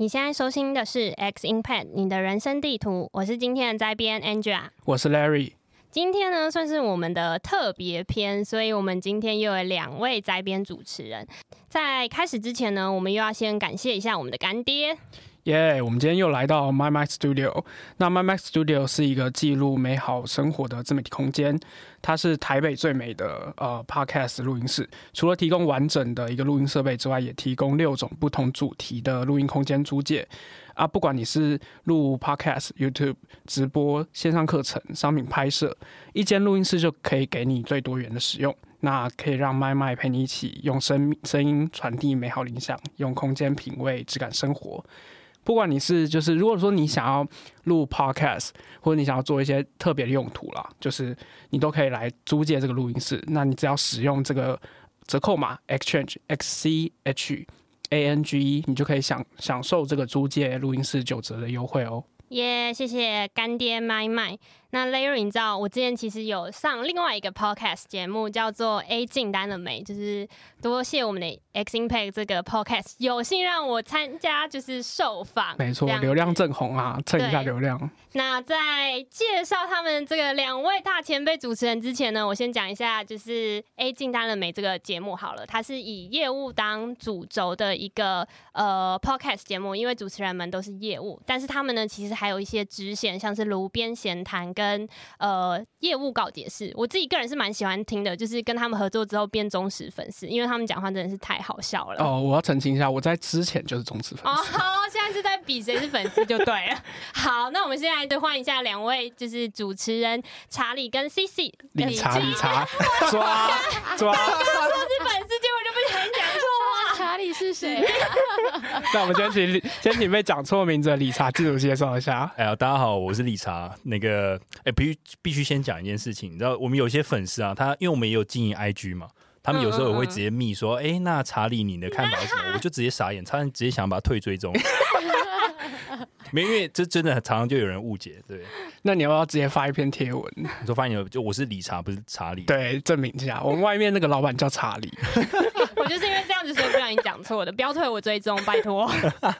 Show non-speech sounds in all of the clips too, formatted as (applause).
你现在收听的是 X Impact 你的人生地图，我是今天的摘编 Angela，我是 Larry。今天呢算是我们的特别篇，所以我们今天又有两位摘编主持人。在开始之前呢，我们又要先感谢一下我们的干爹。耶！我们今天又来到 My Mac Studio。那 My Mac Studio 是一个记录美好生活的自媒体空间，它是台北最美的呃 Podcast 录音室。除了提供完整的一个录音设备之外，也提供六种不同主题的录音空间租借。啊，不管你是录 Podcast、YouTube 直播、线上课程、商品拍摄，一间录音室就可以给你最多元的使用。那可以让麦麦陪你一起用声声音传递美好理想，用空间品味质感生活。不管你是就是，如果说你想要录 podcast，或者你想要做一些特别的用途啦，就是你都可以来租借这个录音室。那你只要使用这个折扣码 exchange x c h a n g e，你就可以享享受这个租借录音室九折的优惠哦。耶，谢谢干爹麦麦。那 Larry，你知道我之前其实有上另外一个 podcast 节目，叫做 A 进单了没？就是多谢我们的 X Impact 这个 podcast 有幸让我参加，就是受访。没错，流量正红啊，蹭一下流量。那在介绍他们这个两位大前辈主持人之前呢，我先讲一下，就是 A 进单了没这个节目好了。它是以业务当主轴的一个呃 podcast 节目，因为主持人们都是业务，但是他们呢其实还有一些支线，像是炉边闲谈。跟呃业务告解释，我自己个人是蛮喜欢听的，就是跟他们合作之后变忠实粉丝，因为他们讲话真的是太好笑了。哦，我要澄清一下，我在之前就是忠实粉丝。哦，现在是在比谁是粉丝就对了。(laughs) 好，那我们现在就换一下两位，就是主持人查理跟 C C。理查理查，抓抓。说是粉丝，结果就不小心讲错话。查理是谁？(laughs) 那我们先请先请被讲错名字的理查自我介绍一下。哎呀，大家好，我是理查。那个，哎，必须必须先讲一件事情，你知道，我们有些粉丝啊，他因为我们也有经营 IG 嘛，他们有时候也会直接密说，哎，那查理你的看法是什么？我就直接傻眼，差点直接想把他退追踪。(laughs) 没，因为这真的常常就有人误解。对，那你要不要直接发一篇贴文？你说发现就我是理查，不是查理。对，证明一下，我们外面那个老板叫查理。(laughs) 我就是因为这样子，所以不小心讲错的，不要退我追踪，拜托。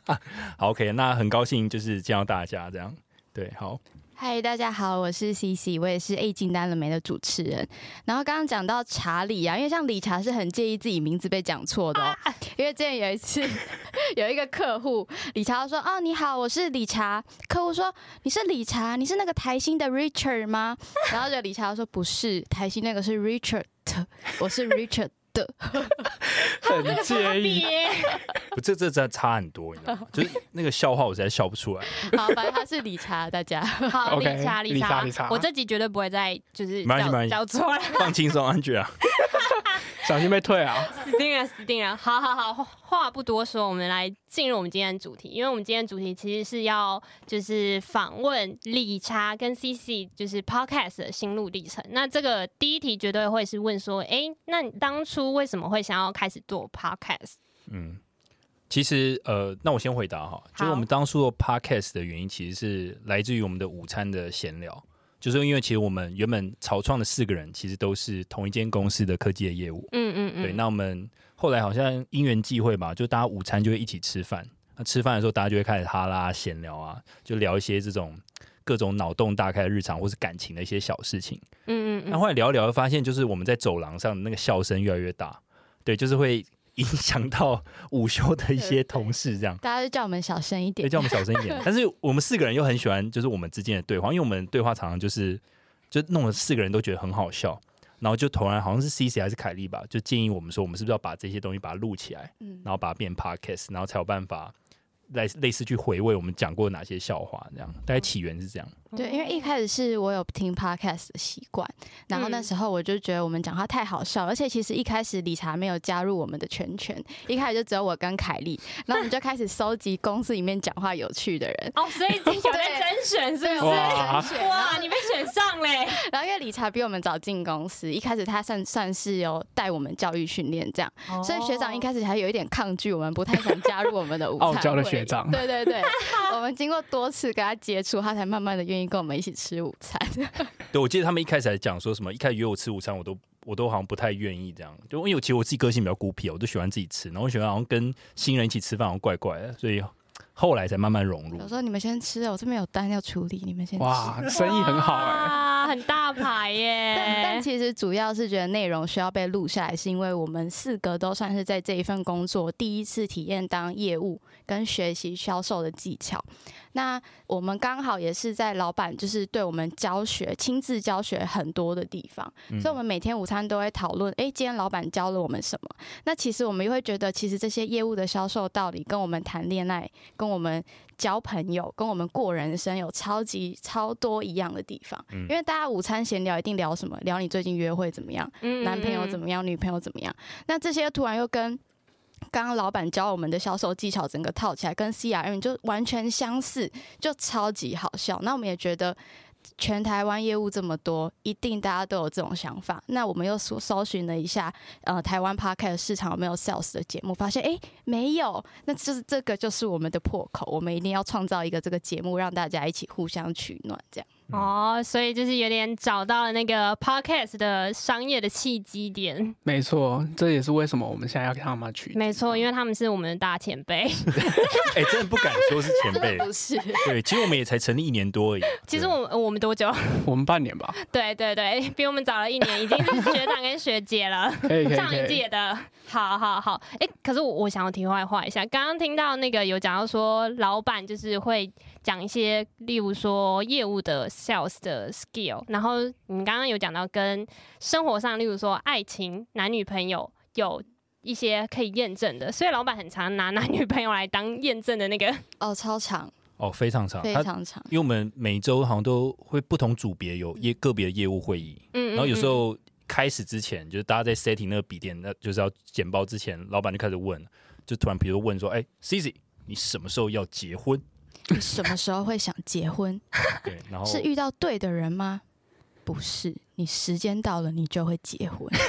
(laughs) 好，OK，那很高兴就是见到大家这样。对，好。嗨，大家好，我是 C C，我也是 A 进单了没的主持人。然后刚刚讲到查理啊，因为像理查是很介意自己名字被讲错的，因为之前有一次 (laughs) 有一个客户，理查说：“哦，你好，我是理查。”客户说：“你是理查，你是那个台新的 Richard 吗？”然后就理查说：“不是，台新那个是 Richard，我是 Richard。”的，(laughs) 很介意，不，这这这差很多，你知道吗？就是那个笑话，我实在笑不出来。(laughs) 好，反正他是理查，大家 (laughs) 好，理查，理查，理查，我这集绝对不会再就是叫错了，放轻松，安全啊。小心被退啊！死定了，死定了！好好好，话不多说，我们来进入我们今天的主题。因为我们今天主题其实是要就是访问理查跟 CC，就是 Podcast 的心路历程。那这个第一题绝对会是问说，哎，那你当初为什么会想要开始做 Podcast？嗯，其实呃，那我先回答哈，就是我们当初做 Podcast 的原因，其实是来自于我们的午餐的闲聊。就是因为其实我们原本草创的四个人其实都是同一间公司的科技的业务，嗯嗯嗯，对。那我们后来好像因缘际会吧，就大家午餐就会一起吃饭。那吃饭的时候，大家就会开始哈拉闲聊啊，就聊一些这种各种脑洞大开的日常或是感情的一些小事情。嗯嗯嗯。那后来聊一聊，发现就是我们在走廊上那个笑声越来越大，对，就是会。影响到午休的一些同事，这样。大家就叫我们小声一点，叫我们小声一点。(laughs) 但是我们四个人又很喜欢，就是我们之间的对话，因为我们对话常常就是就弄得四个人都觉得很好笑，然后就突然好像是 C C 还是凯莉吧，就建议我们说，我们是不是要把这些东西把它录起来，然后把它变 podcast，然后才有办法来类似去回味我们讲过哪些笑话，这样。大概起源是这样。对，因为一开始是我有听 podcast 的习惯，然后那时候我就觉得我们讲话太好笑，而且其实一开始理查没有加入我们的圈圈，一开始就只有我跟凯莉，然后我们就开始搜集公司里面讲话有趣的人。哦，所以有在甄选是不是？哇，你被选上嘞！然后因为理查比我们早进公司，一开始他算算是有带我们教育训练这样，所以学长一开始还有一点抗拒我们，不太想加入我们的 (laughs) 午餐傲娇的学长。对对对，(laughs) 我们经过多次跟他接触，他才慢慢的愿意。跟我们一起吃午餐。(laughs) 对，我记得他们一开始还讲说什么，一开始约我吃午餐，我都我都好像不太愿意这样，就因为其实我自己个性比较孤僻，我都喜欢自己吃，然后我喜欢好像跟新人一起吃饭，好像怪怪的，所以。后来才慢慢融入我。说你们先吃，我这边有单要处理，你们先吃。哇，生意很好哎、哇，很大牌耶！但但其实主要是觉得内容需要被录下来，是因为我们四个都算是在这一份工作第一次体验当业务跟学习销售的技巧。那我们刚好也是在老板就是对我们教学亲自教学很多的地方，嗯所以我们每天午餐都会讨论，诶，今天老板教了我们什么？那其实我们又会觉得，其实这些业务的销售道理跟我们谈恋爱、跟我们交朋友、跟我们过人生有超级超多一样的地方。嗯因为大家午餐闲聊一定聊什么？聊你最近约会怎么样？嗯男朋友怎么？么样？女朋友怎么样？那这些突然又跟刚刚老板教我们的销售技巧整个套起来，跟 CRM 就完全相似，就超级好笑。那我们也觉得。全台湾业务这么多，一定大家都有这种想法。那我们又搜搜寻了一下，呃，台湾 Podcast 市场有没有 Sales 的节目，发现诶没有，那就是这个就是我们的破口，我们一定要创造一个这个节目，让大家一起互相取暖，这样。哦，所以就是有点找到了那个 podcast 的商业的契机点。没错，这也是为什么我们现在要跟他们取。没错，因为他们是我们的大前辈。(laughs) 哎、真的不敢说是前辈，(laughs) 不是，对，其实我们也才成立一年多而已。其实我们我们多久？我们半年吧，对对对，比我们早了一年，已经是学长跟学姐了。(laughs) 可以可以上一。届的，好好好，哎、可是我我想要题外话一下，刚刚听到那个有讲到说，老板就是会讲一些，例如说业务的 sales 的 skill，然后你刚刚有讲到跟生活上，例如说爱情、男女朋友有一些可以验证的，所以老板很常拿男女朋友来当验证的那个，哦，超长，哦，非常长，(laughs) 非常长。因为我们每周好像都会不同组别有业个别的业务会议，嗯，然后有时嗯候开始之前，就是大家在 setting 那个笔电，那就是要简报之前，老板就开始问，就突然比如问说，哎、c i c i 你什么时候要结婚？你什么时候会想结婚？(laughs) 对，然后是遇到对的人吗？不是，你时间到了，你就会结婚。(laughs)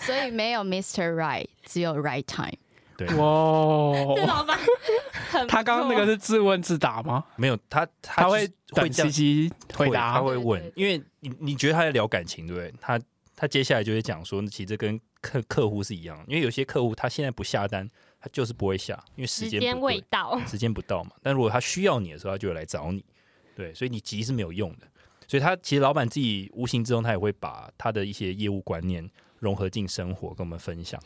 所以没有 Mr. Right，只有 Right Time。对，哇这哇，老板很他刚刚那个是自问自答吗？没有他他他会就是会等这样西西回答他会问因为你你觉得他在聊感情，对不对？他他接下来就会讲说，其实这跟客客户是一样，因为有些客户他现在不下单，他就是不会下，因为时时间未到，时间不到嘛。但如果他需要你的时候，他就会来找你，对，所以你急是没有用的。所以他其实老板自己无形之中，他也会把他的一些业务观念融合进生活，跟我们分享。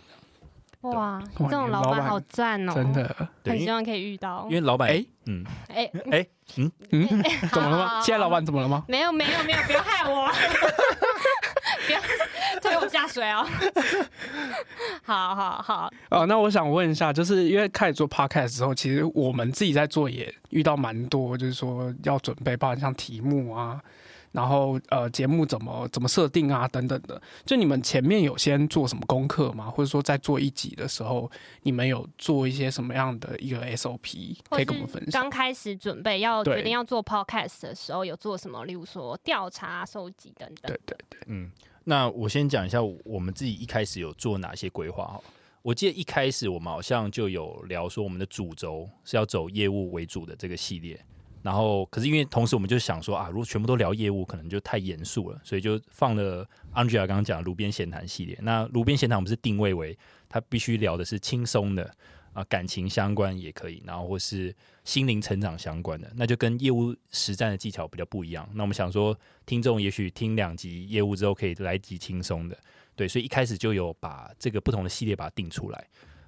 哇，哇这种老板好赞哦，真，的，很希望可以遇到因。为老板，哎嗯，哎，哎，嗯，(laughs) 嗯怎么了吗？现在老板怎么了吗？没有没有没有，不要害我，(laughs) 不 (laughs) 要推我下水哦。(laughs) 好好好，哦，那我想问一下，就是因为开始做 podcast 之后，其实我们自己在做也遇到蛮多，就是说要准备，包含像题目啊，然后呃节目怎么怎么设定啊等等的。就你们前面有先做什么功课吗？或者说在做一集的时候，你们有做一些什么样的一个 SOP 可以跟我们分享？刚开始准备要对决定要做 podcast 的时候，有做什么？例如说调查、收集等等。对对对，嗯，那我先讲一下我们自己一开始有做哪些规划哈。我记得一开始我们好像就有聊说，我们的主轴是要走业务为主的这个系列。然后，可是因为同时我们就想说啊，如果全部都聊业务，可能就太严肃了，所以就放了 Angela 刚刚讲的炉边闲谈系列。那炉边闲谈我们是定位为它必须聊的是轻松的啊、感情相关也可以，然后或是心灵成长相关的，那就跟业务实战的技巧比较不一样。那我们想说，听众也许听两集业务之后，可以来一集轻松的，对，所以一开始就有把这个不同的系列把它定出来。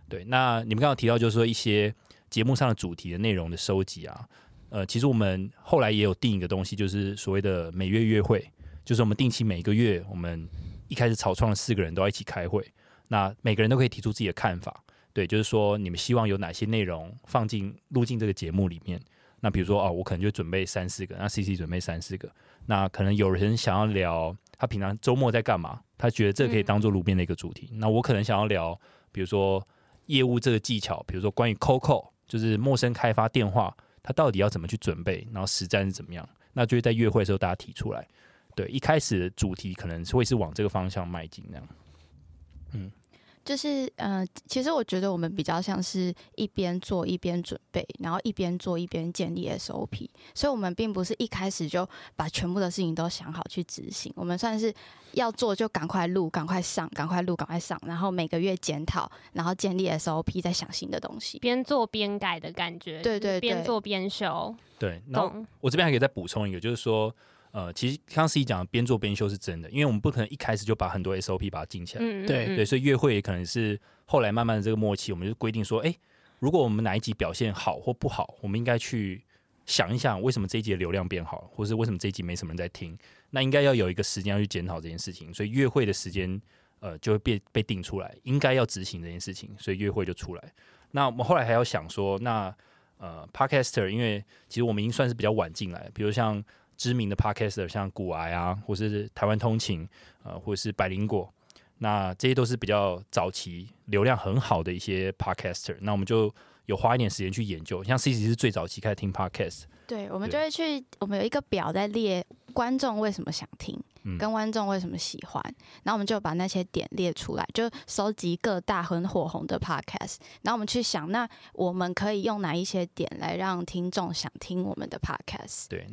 对，那你们刚刚提到就是说一些节目上的主题的内容的收集啊，呃，其实我们后来也有定一个东西，就是所谓的每月约会，就是我们定期每个月，我们一开始草创的四个人都要一起开会，那每个人都可以提出自己的看法。对，就是说你们希望有哪些内容放进录进这个节目里面。那比如说哦，我可能就准备三四个，那 C C 准备三四个，那可能有人想要聊他平常周末在干嘛，他觉得这可以当做路边的一个主题。那我可能想要聊，比如说业务这个技巧，比如说关于 COCO，就是陌生开发电话，他到底要怎么去准备，然后实战是怎么样，那就会在约会的时候大家提出来。对，一开始的主题可能会是往这个方向迈进那样。就是呃，其实我觉得我们比较像是一边做一边准备，然后一边做一边建立 SOP，所以我们并不是一开始就把全部的事情都想好去执行，我们算是要做就赶快录、赶快上、赶快录、赶快上，然后每个月检讨，然后建立 SOP，再想新的东西，边做边改的感觉，对对对，边做边修。对，然后我这边还可以再补充一个，就是说。呃，其实刚刚司仪讲边做边修是真的，因为我们不可能一开始就把很多 SOP 把它进起来。嗯，对对，所以约会也可能是后来慢慢的这个默契，我们就规定说，哎，如果我们哪一集表现好或不好，我们应该去想一想，为什么这一集的流量变好，或是为什么这一集没什么人在听？那应该要有一个时间要去检讨这件事情，所以约会的时间呃就会被被定出来，应该要执行这件事情，所以约会就出来。那我们后来还要想说，那呃，Podcaster，因为其实我们已经算是比较晚进来，比如像。知名的 podcaster 像古癌啊，或者是台湾通勤，呃，或者是百灵果，那这些都是比较早期流量很好的一些 podcaster。那我们就有花一点时间去研究，像 C C 是最早期开始听 podcast，对，我们就会去，我们有一个表在列观众为什么想听。跟观众为什么喜欢？然后我们就把那些点列出来，就收集各大很火红的 podcast，然后我们去想，那我们可以用哪一些点来让听众想听我们的 podcast？对，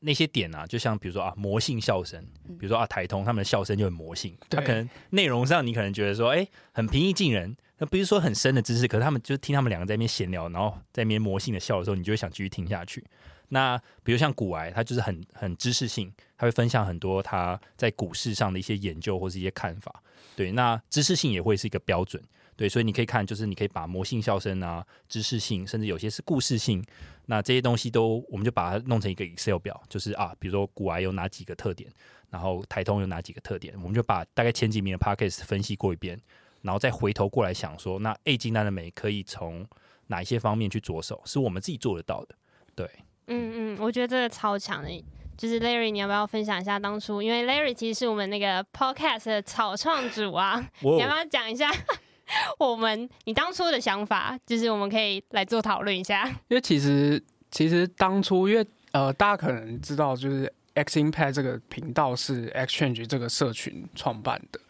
那些点啊，就像比如说啊，魔性笑声，比如说啊，台通他们的笑声就很魔性，他可能内容上你可能觉得说，哎，很平易近人，那不是说很深的知识，可是他们就听他们两个在那边闲聊，然后在那边魔性的笑的时候，你就会想继续听下去。那比如像古癌，它就是很很知识性，会分享很多他在股市上的一些研究或是一些看法。对，那知识性也会是一个标准。对，所以你可以看，就是你可以把魔性笑声啊、知识性，甚至有些是故事性，那这些东西都，我们就把它弄成一个 Excel 表，就是啊，比如说古癌有哪几个特点，然后台通有哪几个特点，我们就把大概前几名的 Pockets 分析过一遍，然后再回头过来想说，那 A 金单的美可以从哪一些方面去着手，是我们自己做得到的。对。嗯嗯，我觉得这个超强的，就是 Larry，你要不要分享一下当初？因为 Larry 其实是我们那个 Podcast 的草创主啊，(laughs) 你要不要讲一下 (laughs) 我们你当初的想法？就是我们可以来做讨论一下。因为其实其实当初，因为呃，大家可能知道，就是 X Impact 这个频道是 Exchange 这个社群创办的。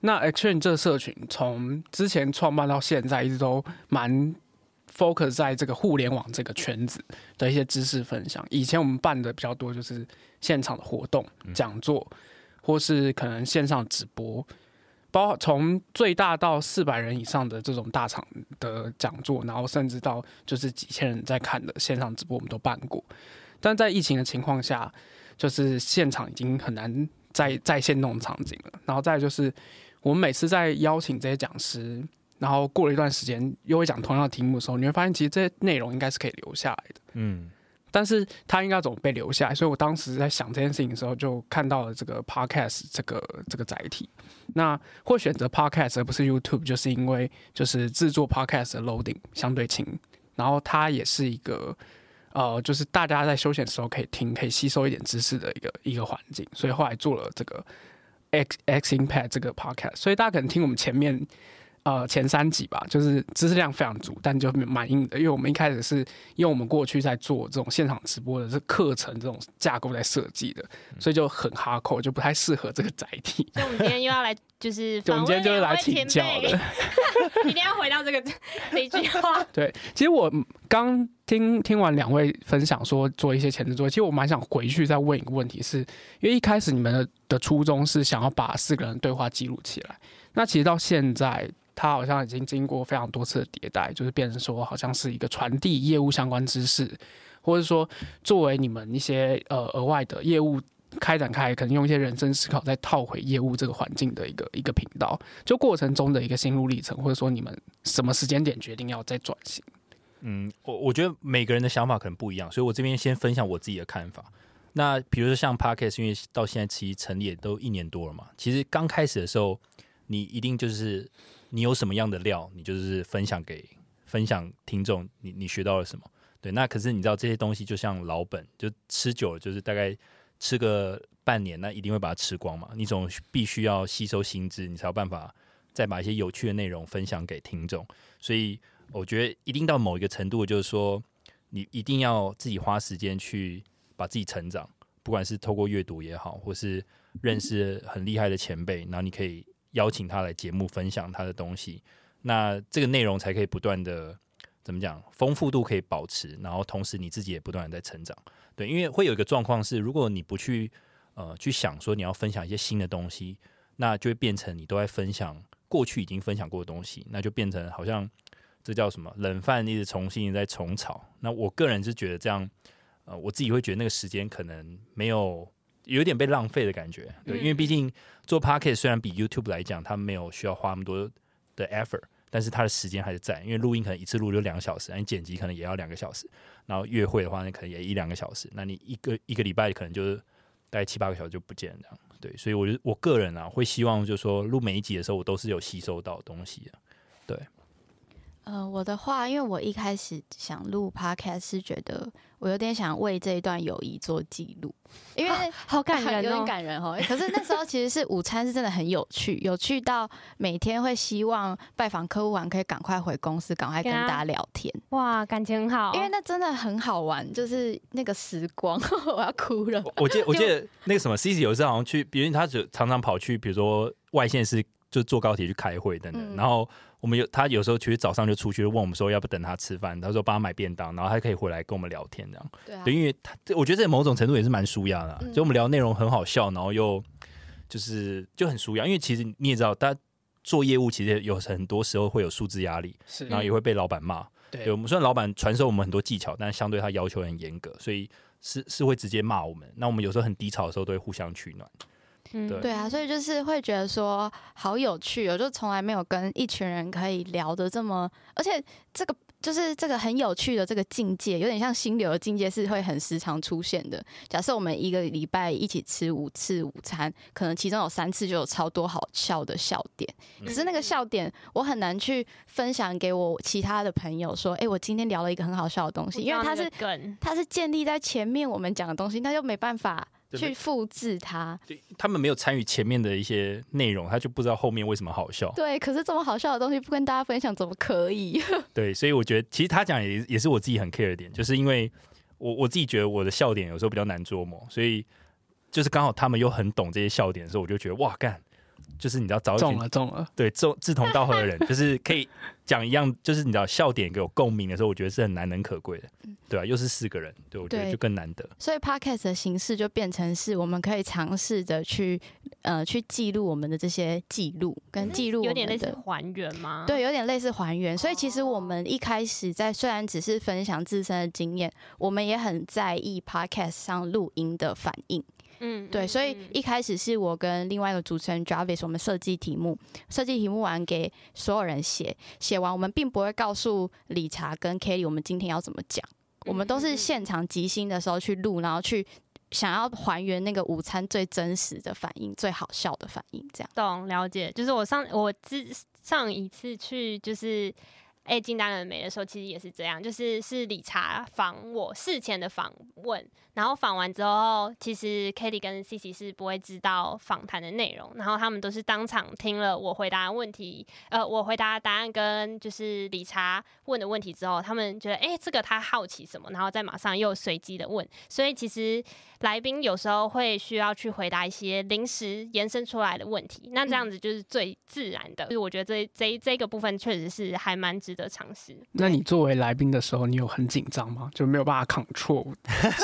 那 Exchange 这个社群从之前创办到现在，一直都蛮。Focus 在这个互联网这个圈子的一些知识分享。以前我们办的比较多，就是现场的活动、讲座，或是可能线上直播，包从最大到四百人以上的这种大场的讲座，然后甚至到就是几千人在看的线上直播，我们都办过。但在疫情的情况下，就是现场已经很难再再现那种场景了。然后再就是，我们每次在邀请这些讲师。然后过了一段时间，又会讲同样的题目的时候，你会发现其实这些内容应该是可以留下来的。嗯，但是他应该怎么被留下来？所以我当时在想这件事情的时候，就看到了这个 podcast 这个这个载体。那会选择 podcast 而不是 YouTube，就是因为就是制作 podcast 的 loading 相对轻，然后它也是一个呃，就是大家在休闲的时候可以听、可以吸收一点知识的一个一个环境。所以后来做了这个 X X Impact 这个 podcast。所以大家可能听我们前面。呃，前三集吧，就是知识量非常足，但就蛮硬的，因为我们一开始是因为我们过去在做这种现场直播的这课程这种架构在设计的，所以就很哈扣，就不太适合这个载体。所以我们今天又要来，就是我们今天就是来请教的，(laughs) 一定要回到这个 (laughs) 这句话。(laughs) 对，其实我刚听听完两位分享说做一些前置作业，其实我蛮想回去再问一个问题，是因为一开始你们的的初衷是想要把四个人对话记录起来，那其实到现在。它好像已经经过非常多次的迭代，就是变成说，好像是一个传递业务相关知识，或者说作为你们一些呃额外的业务开展开，可能用一些人生思考再套回业务这个环境的一个一个频道，就过程中的一个心路历程，或者说你们什么时间点决定要再转型？嗯，我我觉得每个人的想法可能不一样，所以我这边先分享我自己的看法。那比如说像 Parkes，因为到现在其实成立也都一年多了嘛，其实刚开始的时候，你一定就是。你有什么样的料，你就是分享给分享听众。你你学到了什么？对，那可是你知道这些东西就像老本，就吃久了就是大概吃个半年，那一定会把它吃光嘛。你总必须要吸收新知，你才有办法再把一些有趣的内容分享给听众。所以我觉得一定到某一个程度，就是说你一定要自己花时间去把自己成长，不管是透过阅读也好，或是认识很厉害的前辈，然后你可以。邀请他来节目分享他的东西，那这个内容才可以不断的怎么讲，丰富度可以保持，然后同时你自己也不断的在成长。对，因为会有一个状况是，如果你不去呃去想说你要分享一些新的东西，那就会变成你都在分享过去已经分享过的东西，那就变成好像这叫什么冷饭一直重新在重炒。那我个人是觉得这样，呃，我自己会觉得那个时间可能没有。有点被浪费的感觉，对，因为毕竟做 p o c k e t 虽然比 YouTube 来讲，它没有需要花那么多的 effort，但是它的时间还是在，因为录音可能一次录就两个小时，你剪辑可能也要两个小时，然后约会的话，那可能也一两个小时，那你一个一个礼拜可能就是大概七八个小时就不见这样，对，所以我就我个人啊，会希望就是说录每一集的时候，我都是有吸收到东西的，对。呃，我的话，因为我一开始想录 podcast 是觉得我有点想为这一段友谊做记录，因为 (laughs) 好感人，有点感人哦。可是那时候其实是午餐是真的很有趣，有趣到每天会希望拜访客户完可以赶快回公司，赶快跟大家聊天。哇，感情很好，因为那真的很好玩，就是那个时光，(laughs) 我要哭了。我记得 (laughs) 我记得那个什么 C C 有一次好像去，比如他就常常跑去，比如说外县市，就坐高铁去开会等等，然后。我们有他有时候其实早上就出去问我们说要不等他吃饭，他说帮他买便当，然后他可以回来跟我们聊天这样。对，因为他我觉得这某种程度也是蛮舒压的，就我们聊内容很好笑，然后又就是就很舒压。因为其实你也知道，他做业务其实有很多时候会有数字压力，是，然后也会被老板骂。对，我们虽然老板传授我们很多技巧，但是相对他要求很严格，所以是是会直接骂我们。那我们有时候很低潮的时候，都会互相取暖。对啊，所以就是会觉得说好有趣，我就从来没有跟一群人可以聊的这么，而且这个就是这个很有趣的这个境界，有点像心流的境界，是会很时常出现的。假设我们一个礼拜一起吃五次午餐，可能其中有三次就有超多好笑的笑点，可是那个笑点我很难去分享给我其他的朋友说，哎，我今天聊了一个很好笑的东西，因为它是它是建立在前面我们讲的东西，那就没办法。去复制它，对他们没有参与前面的一些内容，他就不知道后面为什么好笑。对，可是这么好笑的东西不跟大家分享，怎么可以？(laughs) 对，所以我觉得其实他讲也也是我自己很 care 的点，就是因为我我自己觉得我的笑点有时候比较难捉摸，所以就是刚好他们又很懂这些笑点的时候，我就觉得哇干。就是你知道找中了中了，对，志志同道合的人，(laughs) 就是可以讲一样，就是你知道笑点有共鸣的时候，我觉得是很难能可贵的，对啊，又是四个人，对我觉得就更难得。所以 podcast 的形式就变成是我们可以尝试着去呃去记录我们的这些记录跟记录，有点类似还原吗？对，有点类似还原。所以其实我们一开始在虽然只是分享自身的经验，我们也很在意 podcast 上录音的反应。嗯，对，所以一开始是我跟另外一个主持人 Jarvis，我们设计题目，设计题目完给所有人写，写完我们并不会告诉理查跟 Kelly 我们今天要怎么讲，我们都是现场即兴的时候去录，然后去想要还原那个午餐最真实的反应，最好笑的反应，这样。懂了解，就是我上我之上一次去就是。哎，进单人没的时候，其实也是这样，就是是理查访我事前的访问，然后访完之后，其实 Kitty 跟 C C 是不会知道访谈的内容，然后他们都是当场听了我回答问题，呃，我回答答案跟就是理查问的问题之后，他们觉得哎，这个他好奇什么，然后再马上又随机的问，所以其实来宾有时候会需要去回答一些临时延伸出来的问题，那这样子就是最自然的，就是我觉得这这这个部分确实是还蛮值。得尝试。那你作为来宾的时候，你有很紧张吗？就没有办法扛错误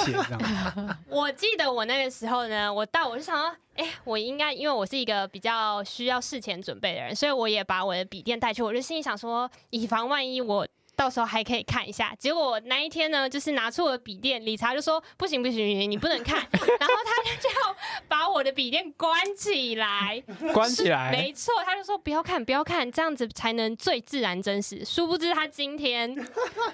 这样。(laughs) 我记得我那个时候呢，我到我就想说，哎，我应该因为我是一个比较需要事前准备的人，所以我也把我的笔电带去。我就心里想说，以防万一我。到时候还可以看一下。结果那一天呢，就是拿出我的笔电，理查就说：“不行不行，你不能看。(laughs) ”然后他就要把我的笔电关起来，关起来。没错，他就说：“不要看，不要看，这样子才能最自然真实。”殊不知他今天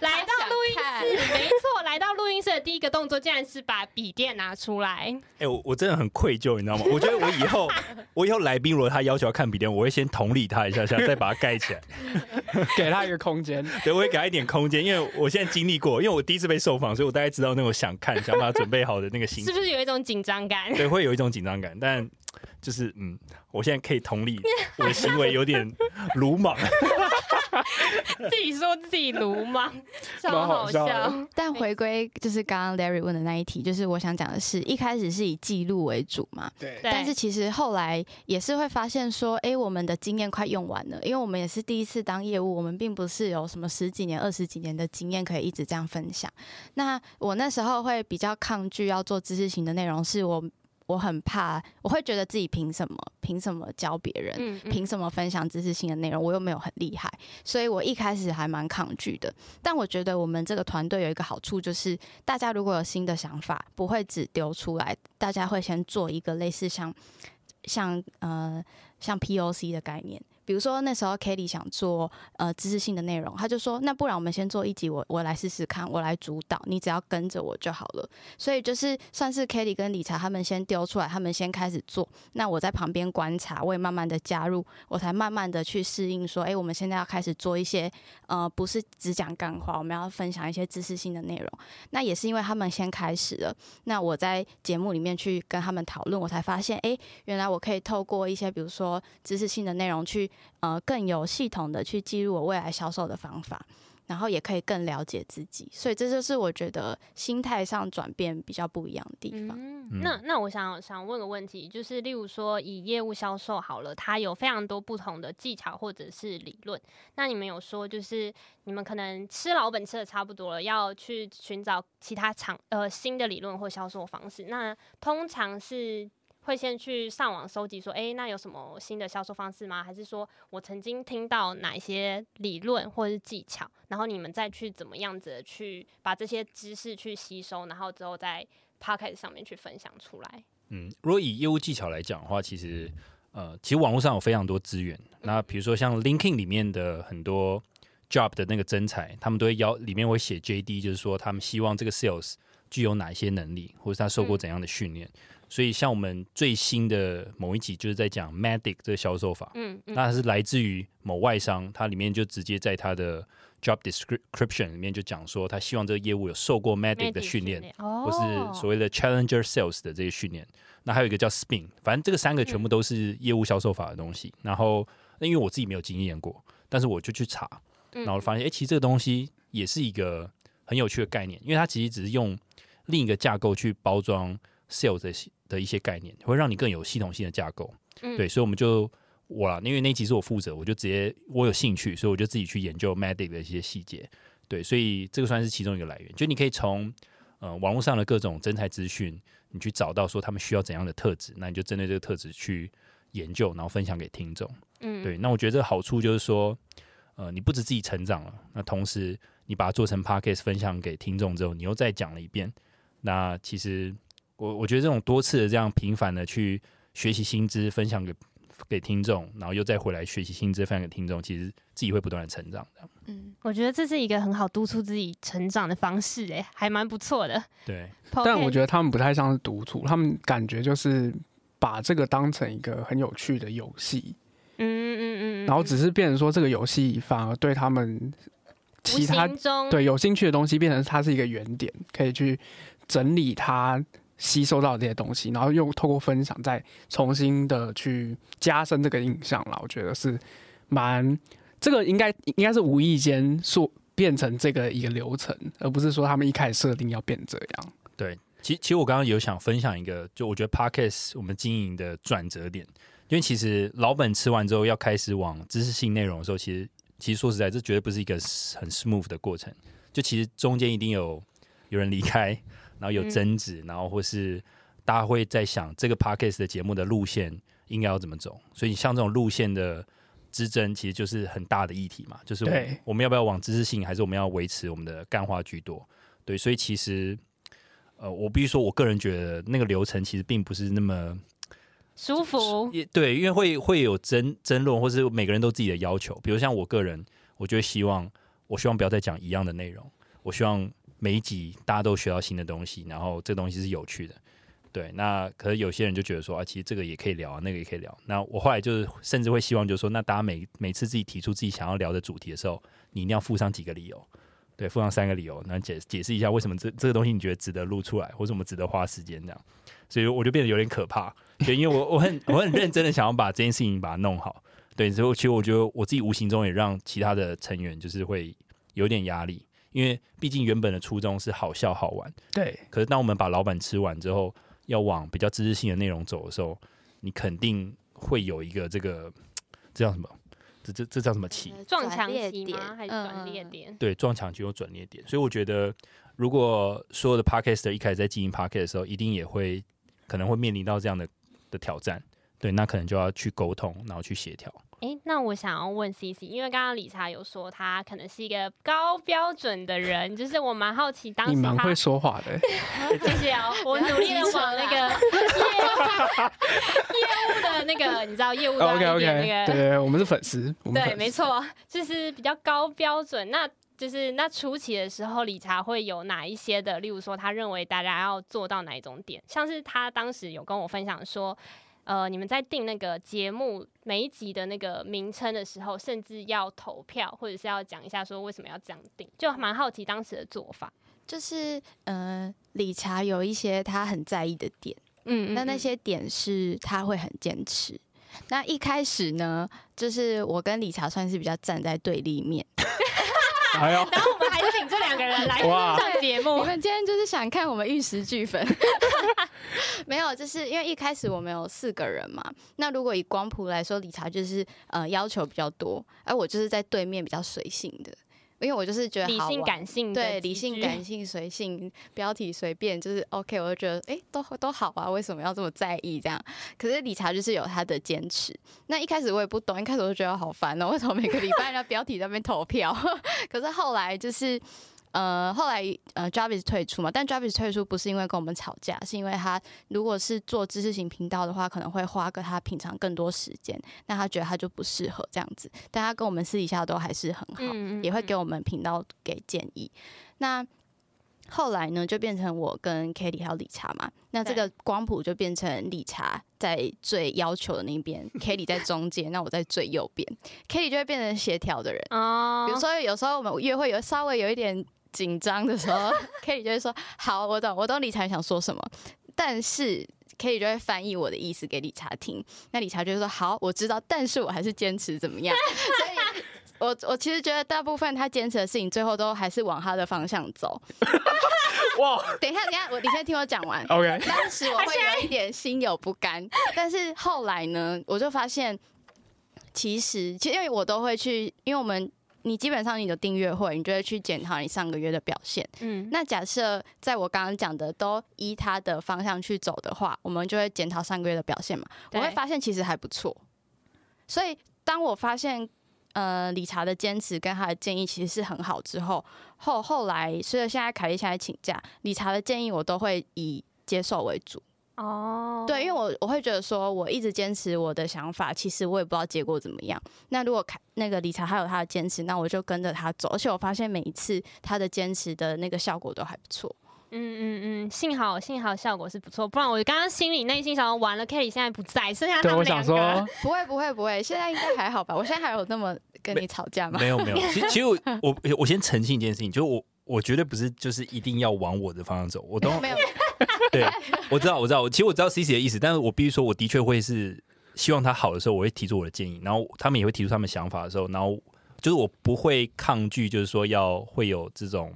来到录音室，没错，来到录音室的第一个动作，竟然是把笔电拿出来。哎，我我真的很愧疚，你知道吗？我觉得我以后，(laughs) 我以后来宾如果他要求要看笔电，我会先同理他一下下，再把它盖起来，(laughs) 给他一个空间。对，我会。给一点空间，因为我现在经历过，因为我第一次被受访，所以我大概知道那种想看、想把它准备好的那个心情，是不是有一种紧张感？(laughs) 对，会有一种紧张感，但就是嗯，我现在可以同理，我的行为有点鲁莽。(laughs) 自己说自己鲁莽，(laughs) 超好好笑。但回归就是刚刚 Larry 问的那一题，就是我想讲的是，一开始是以记录为主嘛，对对但是其实后来也是会发现说，哎、我们的经验快用完了，因为我们也是第一次当业务，我们并不是有什么十几年、二十几年的经验可以一直这样分享。那我那时候会比较抗拒要做知识型的内容，是我我很怕，我会觉得自己凭什么，凭什么教别人？嗯，嗯凭什么分享知识性的内容？我又没有很厉害，所以我一开始还蛮抗拒的。但我觉得我们这个团队有一个好处，就是大家如果有新的想法，不会只丢出来，大家会先做一个类似像像呃像 POC 的概念。比如说那时候 Kelly 想做呃知识性的内容，他就说那不然我们先做一集，我我来试试看，我来主导，你只要跟着我就好了。所以就是算是 Kelly 跟理查他们先丢出来，他们先开始做，那我在旁边观察，我也慢慢的加入，我才慢慢的去适应说，哎、我们现在要开始做一些呃不是只讲干话，我们要分享一些知识性的内容。那也是因为他们先开始了，那我在节目里面去跟他们讨论，我才发现，哎、原来我可以透过一些比如说知识性的内容去呃更有系统的去记录我未来销售的方法。然后也可以更了解自己，所以这就是我觉得心态上转变比较不一样的地方。那那我想想问个问题，就是例如说以业务销售好了，它有非常多不同的技巧或者是理论。那你们有说，就是你们可能吃老本吃的差不多了，要去寻找其他场呃新的理论或销售方式。那通常是会先去上网搜集说，哎，那有什么新的销售方式吗？还是说我曾经听到哪一些理论或者是技巧，然后你们再去怎么样子的去把这些知识去吸收，然后之后在 p o c k e t 上面去分享出来？嗯，如果以业务技巧来讲的话，其实呃，其实网络上有非常多资源。那比如说像 LinkedIn 里面的很多 job 的那个真才，他们都会要里面会写 JD，就是说他们希望这个 sales 具有哪一些能力，或者他受过怎样的训练。所以像我们最新的某一集就是在讲 Medic 这个销售法，嗯嗯。那它是来自于某外商，它里面就直接在它的 job description 里面就讲说，他希望这个业务有受过 Medic 的训练，，或或是所谓的 Challenger Sales 的这些训练。那还有一个叫 Spin，反正这个三个全部都是业务销售法的东西。然后，那因为我自己没有经验过，但是我就去查，嗯。然后发现，哎、其实这个东西也是一个很有趣的概念，因为它其实只是用另一个架构去包装 Sales 的的一些概念，会让你更有系统性的架构。嗯对，所以我们就我啦，因为那集是我负责，我就直接我有兴趣，所以我就自己去研究 Medic 的一些细节。对，所以这个算是其中一个来源，就你可以从呃网络上的各种真材资讯，你去找到说他们需要怎样的特质，那你就针对这个特质去研究，然后分享给听众。嗯对，那我觉得这个好处就是说，呃，你不止自己成长了，那同时你把它做成 podcast 分享给听众之后，你又再讲了一遍，那其实我我觉得这种多次的这样频繁的去学习新知，分享给给听众，然后又再回来学习新知，分享给听众，其实自己会不断的成长的。嗯，我觉得这是一个很好督促自己成长的方式，哎，还蛮不错的。对，但我觉得，他们不太像是督促，他们感觉就是把这个当成一个很有趣的游戏，嗯嗯嗯嗯，然后只是变成说这个游戏反而对他们其他对有兴趣的东西变成它是一个原点，可以去整理它吸收到这些东西，然后又透过分享再重新的去加深这个印象了。我觉得是蛮这个应该应该是无意间说变成这个一个流程，而不是说他们一开始设定要变这样。对，其其实我刚刚有想分享一个，就我觉得 parkas 我们经营的转折点，因为其实老本吃完之后要开始往知识性内容的时候，其实其实说实在，这绝对不是一个很 smooth 的过程，就其实中间一定有有人离开，然后有嗯争执，然后或是大家会在想这个 podcast 的节目的路线应该要怎么走，所以像这种路线的。之争其实就是很大的议题嘛，就是我们对我们要不要往知识性，还是我们要维持我们的干话居多？对，所以其实呃，我必须说，我个人觉得那个流程其实并不是那么舒服，也对，因为会会有争争论，或是每个人都自己的要求。比如像我个人，我就会希望，我希望不要再讲一样的内容，我希望每一集大家都学到新的东西，然后这东西是有趣的。对，那可是有些人就觉得说啊，其实这个也可以聊啊，那个也可以聊。那我后来就是甚至会希望，就是说，那大家每每次自己提出自己想要聊的主题的时候，你一定要附上几个理由，对，附上三个理由，那解解释一下为什么这这个东西你觉得值得录出来，或者我们值得花时间这样。所以我就变得有点可怕，对，因为我我很我很认真的想要把这件事情把它弄好，对，所以其实我觉得我自己无形中也让其他的成员就是会有点压力，因为毕竟原本的初衷是好笑好玩，对，可是当我们把老板吃完之后，要往比较知识性的内容走的时候，你肯定会有一个这个这叫什么？这这这叫什么期？撞墙转捩期吗？还是嗯转捩嗯点？对，撞墙就有转捩点。所以我觉得，如果所有的 podcaster 一开始在经营 podcast 的时候，一定也会可能会面临到这样的的挑战。对，那可能就要去沟通，然后去协调。诶，那我想要问 C C，因为刚刚理查有说他可能是一个高标准的人，就是我蛮好奇当时他你蛮会说话的、(laughs) 谢谢哦，我努力的往那个 (laughs) 业务业务的那个，你知道业务端 OK OK，点那个，对我们是粉丝，我们对，没错，就是比较高标准。那就是那初期的时候，理查会有哪一些的，例如说他认为大家要做到哪一种点，像是他当时有跟我分享说。呃，你们在定那个节目每一集的那个名称的时候，甚至要投票，或者是要讲一下说为什么要这样定，就蛮好奇当时的做法。就是呃，理查有一些他很在意的点，嗯那那些点是他会很坚持。那一开始呢，就是我跟理查算是比较站在对立面。(laughs) 哎呦，然后我们还请这两个人来哇上节目你，们今天就是想看我们玉石俱焚？(laughs) 没有，就是因为一开始我们有四个人嘛。那如果以光谱来说，理查就是呃要求比较多，而我就是在对面比较随性的，因为我就是觉得理性好感性的对，理性、感性、随性，标题随便，就是 OK，我就觉得哎、诶都都好啊，为什么要这么在意这样？可是理查就是有他的坚持。那一开始我也不懂，一开始我就觉得好烦哦，为什么每个礼拜要 (laughs) 标题在那边投票？(laughs) 可是后来就是。呃，后来呃，Jarvis 退出嘛，但 Jarvis 退出不是因为跟我们吵架，是因为他如果是做知识型频道的话，可能会花个他平常更多时间，那他觉得他就不适合这样子，但他跟我们私底下都还是很好。嗯也会给我们频道给建议。那后来呢，就变成我跟 k a t i e 还有理查嘛。那这个光谱就变成理查在最要求的那边 (laughs) k a t i e 在中间，那我在最右边 k a t i e 就会变成协调的人。哦比如说，有时候我们约会有稍微有一点紧张的时候 k a t e 就会说：“好，我懂，我懂理查想说什么。”但是 k a t e 就会翻译我的意思给理查听。那理查就会说：“好，我知道，但是我还是坚持怎么样。(laughs) ”所以。我我其实觉得大部分他坚持的事情，最后都还是往他的方向走。哇 (laughs) 等一下，等一下，我你先听我讲完。，OK，当时我会有一点心有不甘，但是后来呢，我就发现，其实其实因为我都会去，因为我们你基本上你的订阅会，你就会去检讨你上个月的表现。嗯，那假设在我刚刚讲的都依他的方向去走的话，我们就会检讨上个月的表现嘛。我会发现其实还不错，所以当我发现呃理查的坚持跟他的建议其实是很好之后，后后来随着现在凯莉现在请假，理查的建议我都会以接受为主。哦，对，因为我我会觉得说，我一直坚持我的想法，其实我也不知道结果怎么样。那如果凯那个理查还有他的坚持，那我就跟着他走。而且我发现每一次他的坚持的那个效果都还不错。嗯嗯嗯，幸好幸好效果是不错，不然我刚刚心里内心想，完了，Kelly 现在不在，剩下，他们两我想说个。，不会不会不会，现在应该还好吧？我现在还有那么 (laughs) 跟你吵架吗？没有没有，其实 (laughs) 其实我我我先澄清一件事情，就是我我绝对不是就是一定要往我的方向走，我都没有，(laughs) 对，我知道，我知道，我其实我知道 C C 的意思，但是我必须说，我的确会是希望他好的时候，我会提出我的建议，然后他们也会提出他们想法的时候，然后就是我不会抗拒，就是说要会有这种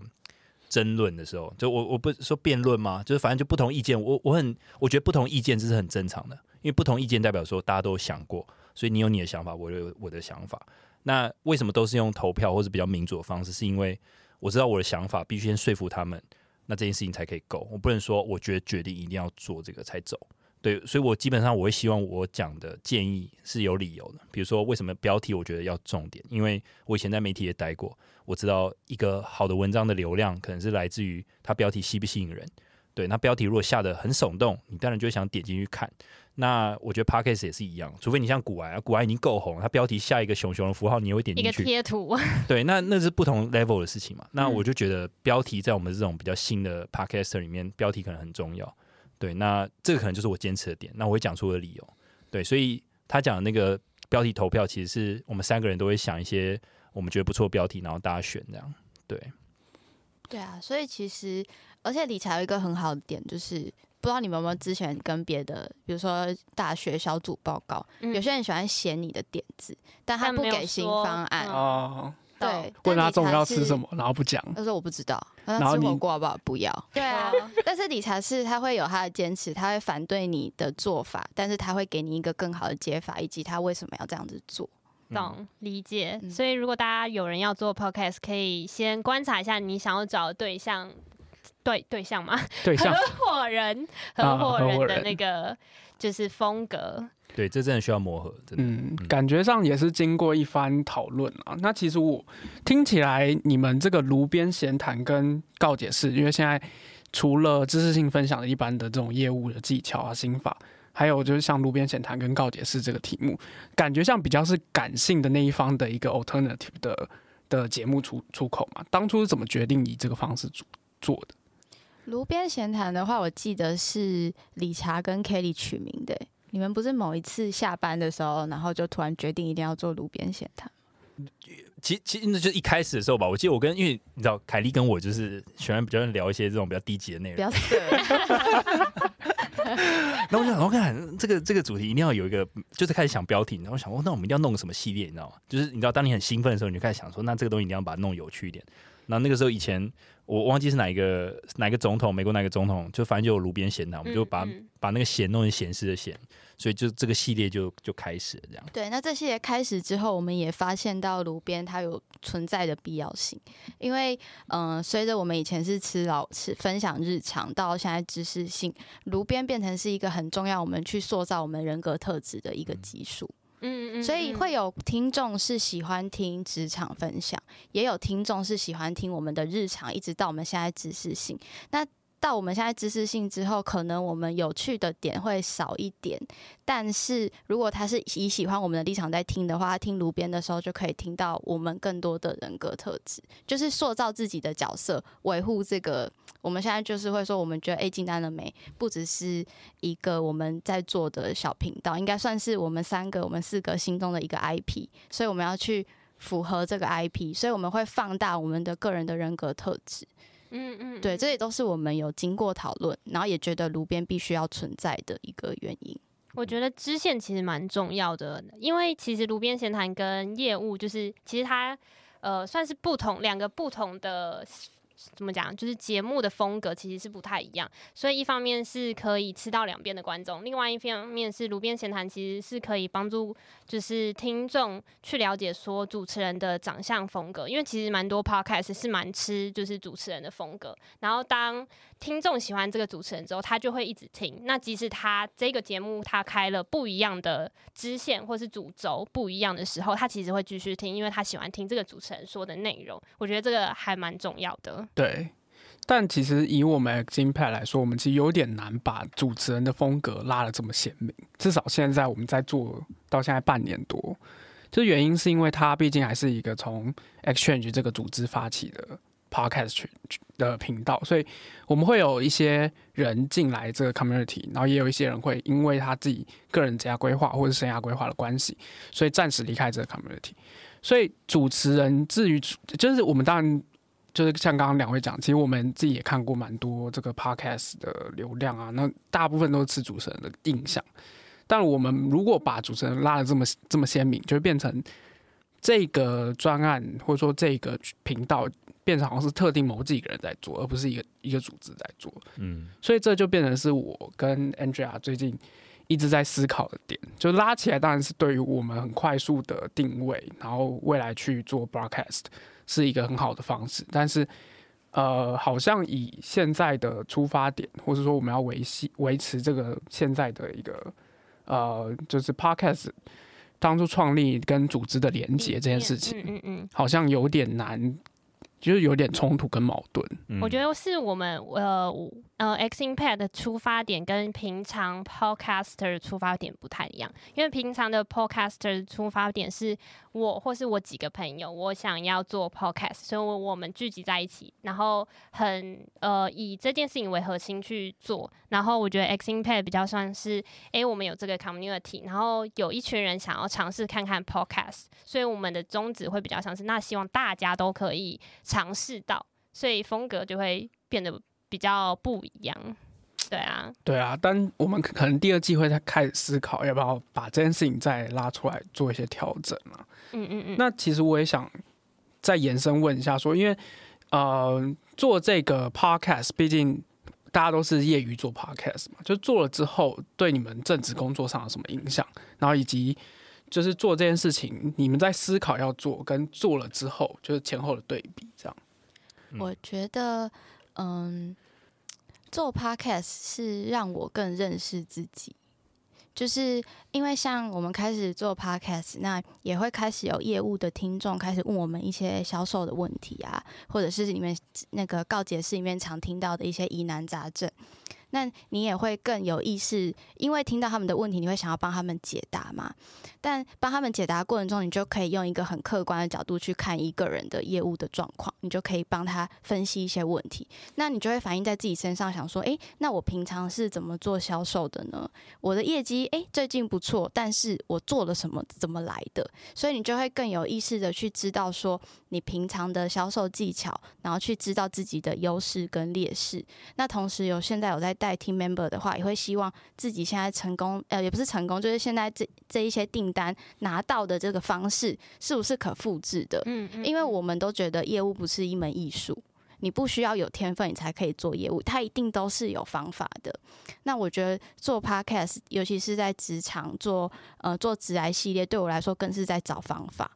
争论的时候，就我我不说辩论吗？就是反正就不同意见，我我很我觉得不同意见这是很正常的，因为不同意见代表说大家都想过，所以你有你的想法，我有我的想法。那为什么都是用投票或者比较民主的方式？是因为我知道我的想法必须先说服他们，那这件事情才可以够。我不能说我觉得决定一定要做这个才走。对，所以我基本上我会希望我讲的建议是有理由的。比如说，为什么标题我觉得要重点？因为我以前在媒体也待过，我知道一个好的文章的流量可能是来自于它标题吸不吸引人。对，那标题如果下的很耸动，你当然就会想点进去看。那我觉得 podcast 也是一样，除非你像古玩，古玩已经够红，它标题下一个熊熊的符号，你也会点一个进去。贴图，(laughs) 对，那那是不同 level 的事情嘛。那嗯我就觉得标题在我们这种比较新的 podcaster 里面，标题可能很重要。对，那这个可能就是我坚持的点。那我会讲出我的理由。对，所以他讲的那个标题投票，其实是我们三个人都会想一些我们觉得不错的标题，然后大家选这样。对，对啊，所以其实而且理财有一个很好的点就是。不知道你们有没有之前跟别的，比如说大学小组报告，嗯有些人喜欢写你的点子，但他但没有不给新说方案。嗯哦，对，问他中午要吃什么，然后不讲。他说我不知道，他然后吃火锅好不好？不要。对啊哦，(laughs) 但是理查是他会有他的坚持，他会反对你的做法，但是他会给你一个更好的解法，以及他为什么要这样子做。懂理解。嗯所以如果大家有人要做 podcast，可以先观察一下你想要找的对象。对对象嘛，对象合伙 (laughs) 人，合啊伙人的那个就是风格，对，这真的需要磨合，真的。嗯，感觉上也是经过一番讨论啊。那其实我听起来，你们这个炉边闲谈跟告解式，因为现在除了知识性分享的一般的这种业务的技巧啊、心法，还有就是像炉边闲谈跟告解式这个题目，感觉像比较是感性的那一方的一个 alternative 的的节目出出口嘛。当初是怎么决定以这个方式做做的？炉边闲谈的话，我记得是理查跟 Kelly 取名的欸。你们不是某一次下班的时候，然后就突然决定一定要做炉边闲谈？其其实那就一开始的时候吧，我记得我跟因为你知道凯莉跟我就是喜欢比较聊一些这种比较低级的内容，不要色，(laughs) 然后我就想，我看这个这个主题一定要有一个，就是开始想标题，然后我想，哦，那我们一定要弄个什么系列，你知道吗？就是你知道，当你很兴奋的时候，你就开始想说，那这个东西一定要把它弄有趣一点。然后那个时候以前我忘记是哪一个哪一个总统，美国哪个总统，就反正就有炉边闲谈，我们就把、嗯嗯把那个闲弄成闲事的闲，所以就这个系列就就开始了这样。对，那这系列开始之后，我们也发现到炉边它有存在的必要性，因为嗯、呃随着我们以前是吃老吃分享日常，到现在知识性，炉边变成是一个很重要，我们去塑造我们人格特质的一个基数。嗯所以会有听众是喜欢听职场分享，也有听众是喜欢听我们的日常，一直到我们现在知识性。那到我们现在知识性之后，可能我们有趣的点会少一点，但是如果他是以喜欢我们的立场在听的话，听炉边的时候就可以听到我们更多的人格特质，就是塑造自己的角色，维护这个。我们现在就是会说，我们觉得 A 进单了没，不只是一个我们在做的小频道，应该算是我们三个、我们四个心中的一个 IP，所以我们要去符合这个 IP，所以我们会放大我们的个人的人格特质。嗯嗯，对，嗯这也都是我们有经过讨论，然后也觉得炉边必须要存在的一个原因。我觉得支线其实蛮重要的，因为其实炉边闲谈跟业务就是其实它呃算是不同两个不同的。怎么讲？就是节目的风格其实是不太一样，所以一方面是可以吃到两边的观众，另外一方面是炉边闲谈其实是可以帮助就是听众去了解说主持人的长相风格，因为其实蛮多 podcast 是蛮吃就是主持人的风格，然后当听众喜欢这个主持人之后，他就会一直听。那即使他这个节目他开了不一样的支线或是主轴不一样的时候，他其实会继续听，因为他喜欢听这个主持人说的内容。我觉得这个还蛮重要的。对，但其实以我们 x i m p a d 来说，我们其实有点难把主持人的风格拉的这么鲜明。至少现在我们在做到现在半年多，这原因是因为它毕竟还是一个从 Exchange 这个组织发起的 Podcast 的频道，所以我们会有一些人进来这个 community，然后也有一些人会因为他自己个人职业规划或者生涯规划的关系，所以暂时离开这个 community。所以主持人至于就是我们当然就是像刚刚两位讲，其实我们自己也看过蛮多这个 podcast 的流量啊，那大部分都是吃主持人的印象。但我们如果把主持人拉的这么这么鲜明，就会变成这个专案或者说这个频道变成好像是特定某几个人在做，而不是一个一个组织在做。嗯，所以这就变成是我跟 Andrea 最近一直在思考的点，就拉起来当然是对于我们很快速的定位，然后未来去做 broadcast 是一个很好的方式，但是呃，好像以现在的出发点，或者说我们要维系维持这个现在的一个呃，就是 podcast 当初创立跟组织的连接这件事情，嗯嗯嗯，好像有点难，就是有点冲突跟矛盾。嗯我觉得是我们呃我呃 X Impact 的出发点跟平常 Podcaster 的出发点不太一样，因为平常的 Podcaster 出发点是我或是我几个朋友，我想要做 Podcast，所以我我们聚集在一起，然后很呃以这件事情为核心去做。然后我觉得 X Impact 比较像是，诶，我们有这个 community，然后有一群人想要尝试看看 Podcast，所以我们的宗旨会比较像是，那希望大家都可以尝试到。所以风格就会变得比较不一样。对啊，对啊，但我们可能第二季会再开始思考，要不要把这件事情再拉出来做一些调整啊。嗯嗯嗯，那其实我也想再延伸问一下，说，因为呃，做这个 podcast，毕竟大家都是业余做 podcast 嘛，就做了之后，对你们正职工作上有什么影响？然后以及就是做这件事情，你们在思考要做跟做了之后，就是前后的对比，这样。我觉得，嗯，做 podcast 是让我更认识自己，就是因为像我们开始做 podcast，那也会开始有业务的听众开始问我们一些销售的问题啊，或者是里面那个告解室里面常听到的一些疑难杂症。那你也会更有意识，因为听到他们的问题，你会想要帮他们解答嘛？但帮他们解答过程中，你就可以用一个很客观的角度去看一个人的业务的状况，你就可以帮他分析一些问题。那你就会反映在自己身上，想说：诶，那我平常是怎么做销售的呢？我的业绩诶最近不错，但是我做了什么，怎么来的？所以你就会更有意识的去知道说你平常的销售技巧，然后去知道自己的优势跟劣势。那同时有现在有在带 team member 的话，也会希望自己现在成功，呃，也不是成功，就是现在这这一些订单拿到的这个方式是不是可复制的？嗯，因为我们都觉得业务不是一门艺术，你不需要有天分你才可以做业务，它一定都是有方法的。那我觉得做 podcast，尤其是在职场做呃做直癌系列，对我来说更是在找方法。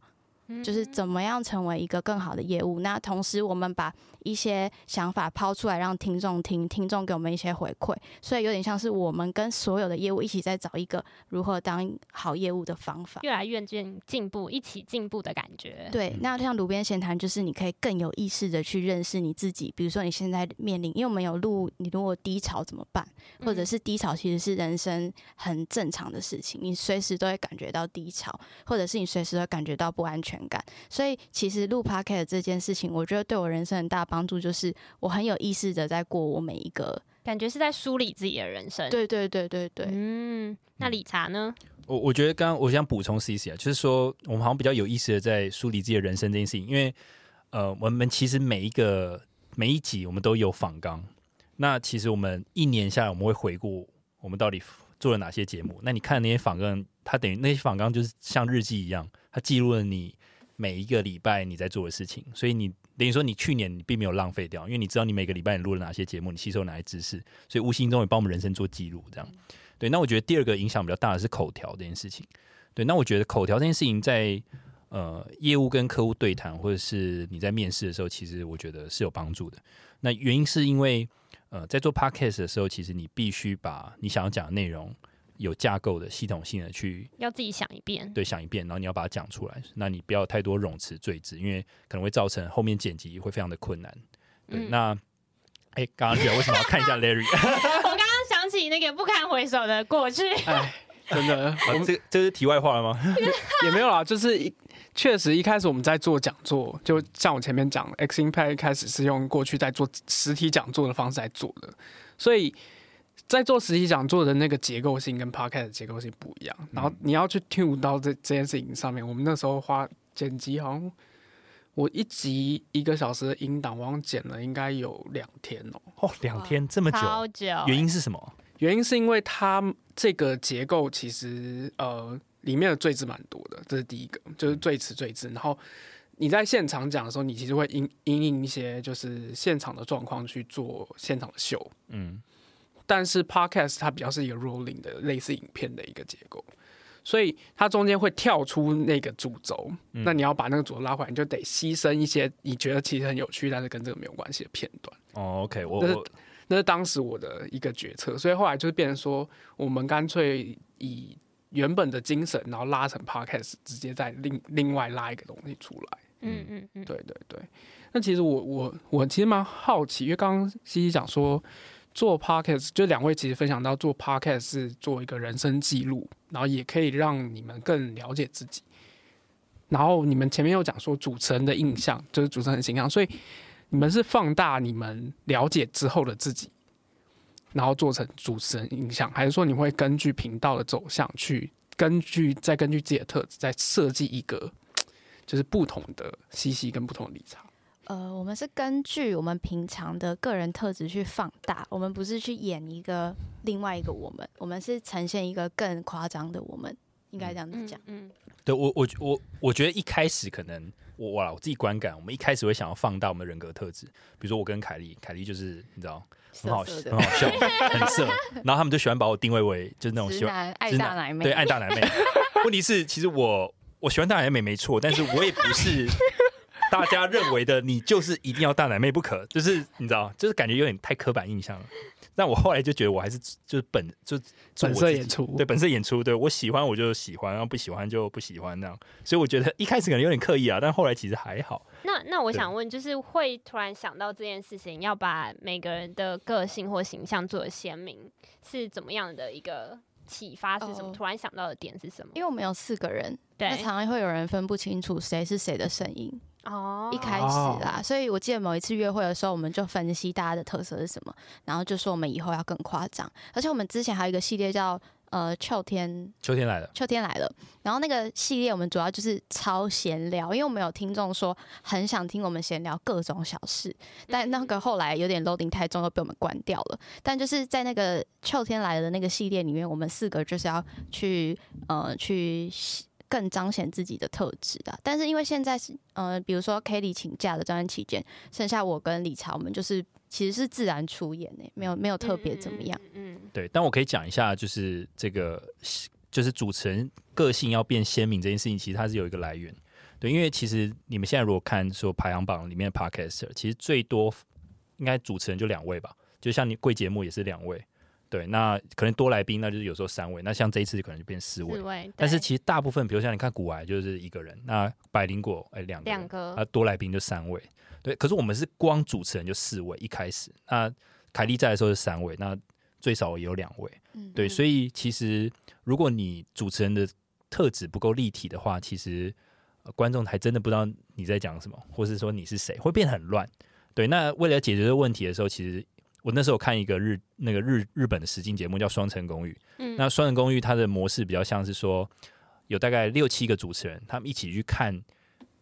就是怎么样成为一个更好的业务？那同时我们把一些想法抛出来让听众听，听众给我们一些回馈，所以有点像是我们跟所有的业务一起在找一个如何当好业务的方法，越来越进进步，一起进步的感觉。对，那像炉边闲谈，就是你可以更有意识的去认识你自己。比如说你现在面临，因为我们有录，你如果低潮怎么办？或者是低潮其实是人生很正常的事情，你随时都会感觉到低潮，或者是你随时会感觉到不安全。感，所以其实录 podcast 这件事情，我觉得对我人生很大帮助，就是我很有意识的在过我每一个，感觉是在梳理自己的人生。对对对对对，嗯，那理查呢？我我觉得刚刚我想补充 C C 啊，就是说我们好像比较有意识的在梳理自己的人生这件事情，因为呃，我们其实每一个每一集我们都有访纲，那其实我们一年下来我们会回顾我们到底做了哪些节目，那你看那些访纲，它等于那些访纲就是像日记一样，它记录了你。每一个礼拜你在做的事情，所以你等于说你去年你并没有浪费掉，因为你知道你每个礼拜你录了哪些节目，你吸收哪些知识，所以无形中也帮我们人生做记录。这样，对。那我觉得第二个影响比较大的是口条这件事情。对，那我觉得口条这件事情在呃业务跟客户对谈，或者是你在面试的时候，其实我觉得是有帮助的。那原因是因为呃在做 podcast 的时候，其实你必须把你想要讲的内容。有架构的、系统性的去，要自己想一遍，对，想一遍，然后你要把它讲出来。那你不要太多冗词赘字，因为可能会造成后面剪辑会非常的困难。对，那，哎，刚刚讲为什么要看一下 (laughs) Larry？我刚刚想起那个不堪回首的过去。哎，真的，(laughs) 我们这这是题外话了吗？(laughs) 也没有啦，就是一确实一开始我们在做讲座，就像我前面讲，X Impact 一开始是用过去在做实体讲座的方式来做的，所以。在做实习讲座的那个结构性跟 podcast 结构性不一样，然后你要去 tune 到这这件事情上面。我们那时候花剪辑，好像我一集一个小时的音档，我剪了应该有两天哦。哦，两天这么久，原因是什么？原因是因为它这个结构其实呃里面的赘字蛮多的，这是第一个，就是赘词赘字。然后你在现场讲的时候，你其实会因因应一些就是现场的状况去做现场的秀，嗯。但是 podcast 它比较是一个 rolling 的类似影片的一个结构，所以它中间会跳出那个主轴，那你要把那个主轴拉回来，你就得牺牲一些你觉得其实很有趣，但是跟这个没有关系的片段。哦，OK，我那是那是当时我的一个决策，所以后来就是变成说，我们干脆以原本的精神，然后拉成 podcast，直接再另另外拉一个东西出来。嗯嗯嗯，对对对。那其实我我我其实蛮好奇，因为刚刚西西讲说。做 podcast 就两位其实分享到做 podcast 是做一个人生记录，然后也可以让你们更了解自己。然后你们前面又讲说主持人的印象就是主持人的形象，所以你们是放大你们了解之后的自己，然后做成主持人印象，还是说你会根据频道的走向去根据再根据自己的特质再设计一个就是不同的西西跟不同的立场？呃，我们是根据我们平常的个人特质去放大，我们不是去演一个另外一个我们，我们是呈现一个更夸张的我们，应该这样子讲。嗯，对我我我我觉得一开始可能我哇，我自己观感，我们一开始会想要放大我们人格特质，比如说我跟凯莉，凯莉就是你知道很好色色很好笑，很色，然后他们就喜欢把我定位为就是那种直喜欢男爱大奶妹，对爱大奶妹。问题是，其实我我喜欢大奶妹没错，但是我也不是大家认为的你就是一定要大奶妹不可，就是你知道，就是感觉有点太刻板印象了。但我后来就觉得我还是就是本 (laughs) 就做本色演出，对本色演出，对我喜欢我就喜欢，然后不喜欢就不喜欢那样。所以我觉得一开始可能有点刻意啊，但后来其实还好。那那我想问，就是会突然想到这件事情，要把每个人的个性或形象做的鲜明，是怎么样的一个启发？是什么？哦突然想到的点是什么？因为我们有四个人，对那常常会有人分不清楚谁是谁的声音。哦一开始啦，所以我记得某一次约会的时候，我们就分析大家的特色是什么，然后就说我们以后要更夸张。而且我们之前还有一个系列叫呃秋天秋天来了，秋天来了，然后那个系列我们主要就是超闲聊，因为我们有听众说很想听我们闲聊各种小事，但那个后来有点 loading 太重，又被我们关掉了。但就是在那个秋天来了的那个系列里面，我们四个就是要去呃去。更彰显自己的特质的，但是因为现在是呃，比如说 Kelly 请假的这段期间，剩下我跟理查，我们就是其实是自然出演诶、没有没有特别怎么样。嗯，嗯对，但我可以讲一下，就是这个就是主持人个性要变鲜明这件事情，其实它是有一个来源。对，因为其实你们现在如果看说排行榜里面的 podcaster，其实最多应该主持人就两位吧，就像你贵节目也是两位。对，那可能多来宾，那就是有时候三位，那像这一次可能就变四位四。位，但是其实大部分，比如像你看古癌就是一个人，那百灵果哎两个两个啊多来宾就三位，对。可是我们是光主持人就四位，一开始那凯莉在的时候是三位，那最少也有两位，嗯，对。嗯所以其实如果你主持人的特质不够立体的话，其实、呃观众还真的不知道你在讲什么，或是说你是谁，会变很乱。对，那为了解决这个问题的时候，其实我那时候看一个日那个日日本的实境节目叫《双层公寓》，嗯那双人公寓它的模式比较像是说，有大概六七个主持人，他们一起去看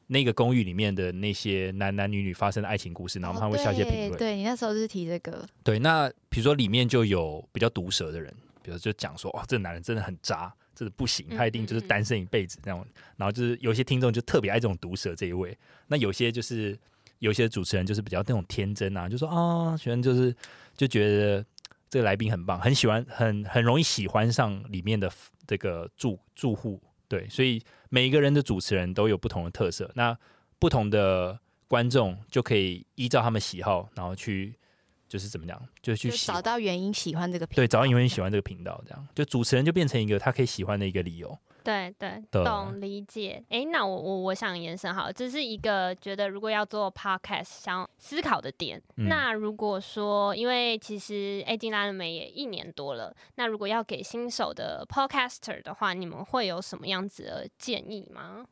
那个公寓里面的那些男男女女发生的爱情故事，然后他们会下一些评论。哦对对你那时候就是提这个，对，那比如说里面就有比较毒舌的人，比如就讲说，哦，这男人真的很渣，真的不行，他一定就是单身一辈子这样。然后就是有些听众就特别爱这种毒舌这一位，那有些就是有些主持人就是比较那种天真啊，就说啊，喜欢就是就觉得这个来宾很棒，很喜欢，很很容易喜欢上里面的这个住住户。对，所以每一个人的主持人都有不同的特色，那不同的观众就可以依照他们喜好，然后去就是怎么讲，就去就找到原因喜欢这个频对，找到原因喜欢这个频道，这样就主持人就变成一个他可以喜欢的一个理由。对对，的懂理解。哎，那我我我想延伸好了，这是一个觉得如果要做 podcast 想思考的点。嗯那如果说，因为其实 A 金拉了美也一年多了，那如果要给新手的 podcaster 的话，你们会有什么样子的建议吗？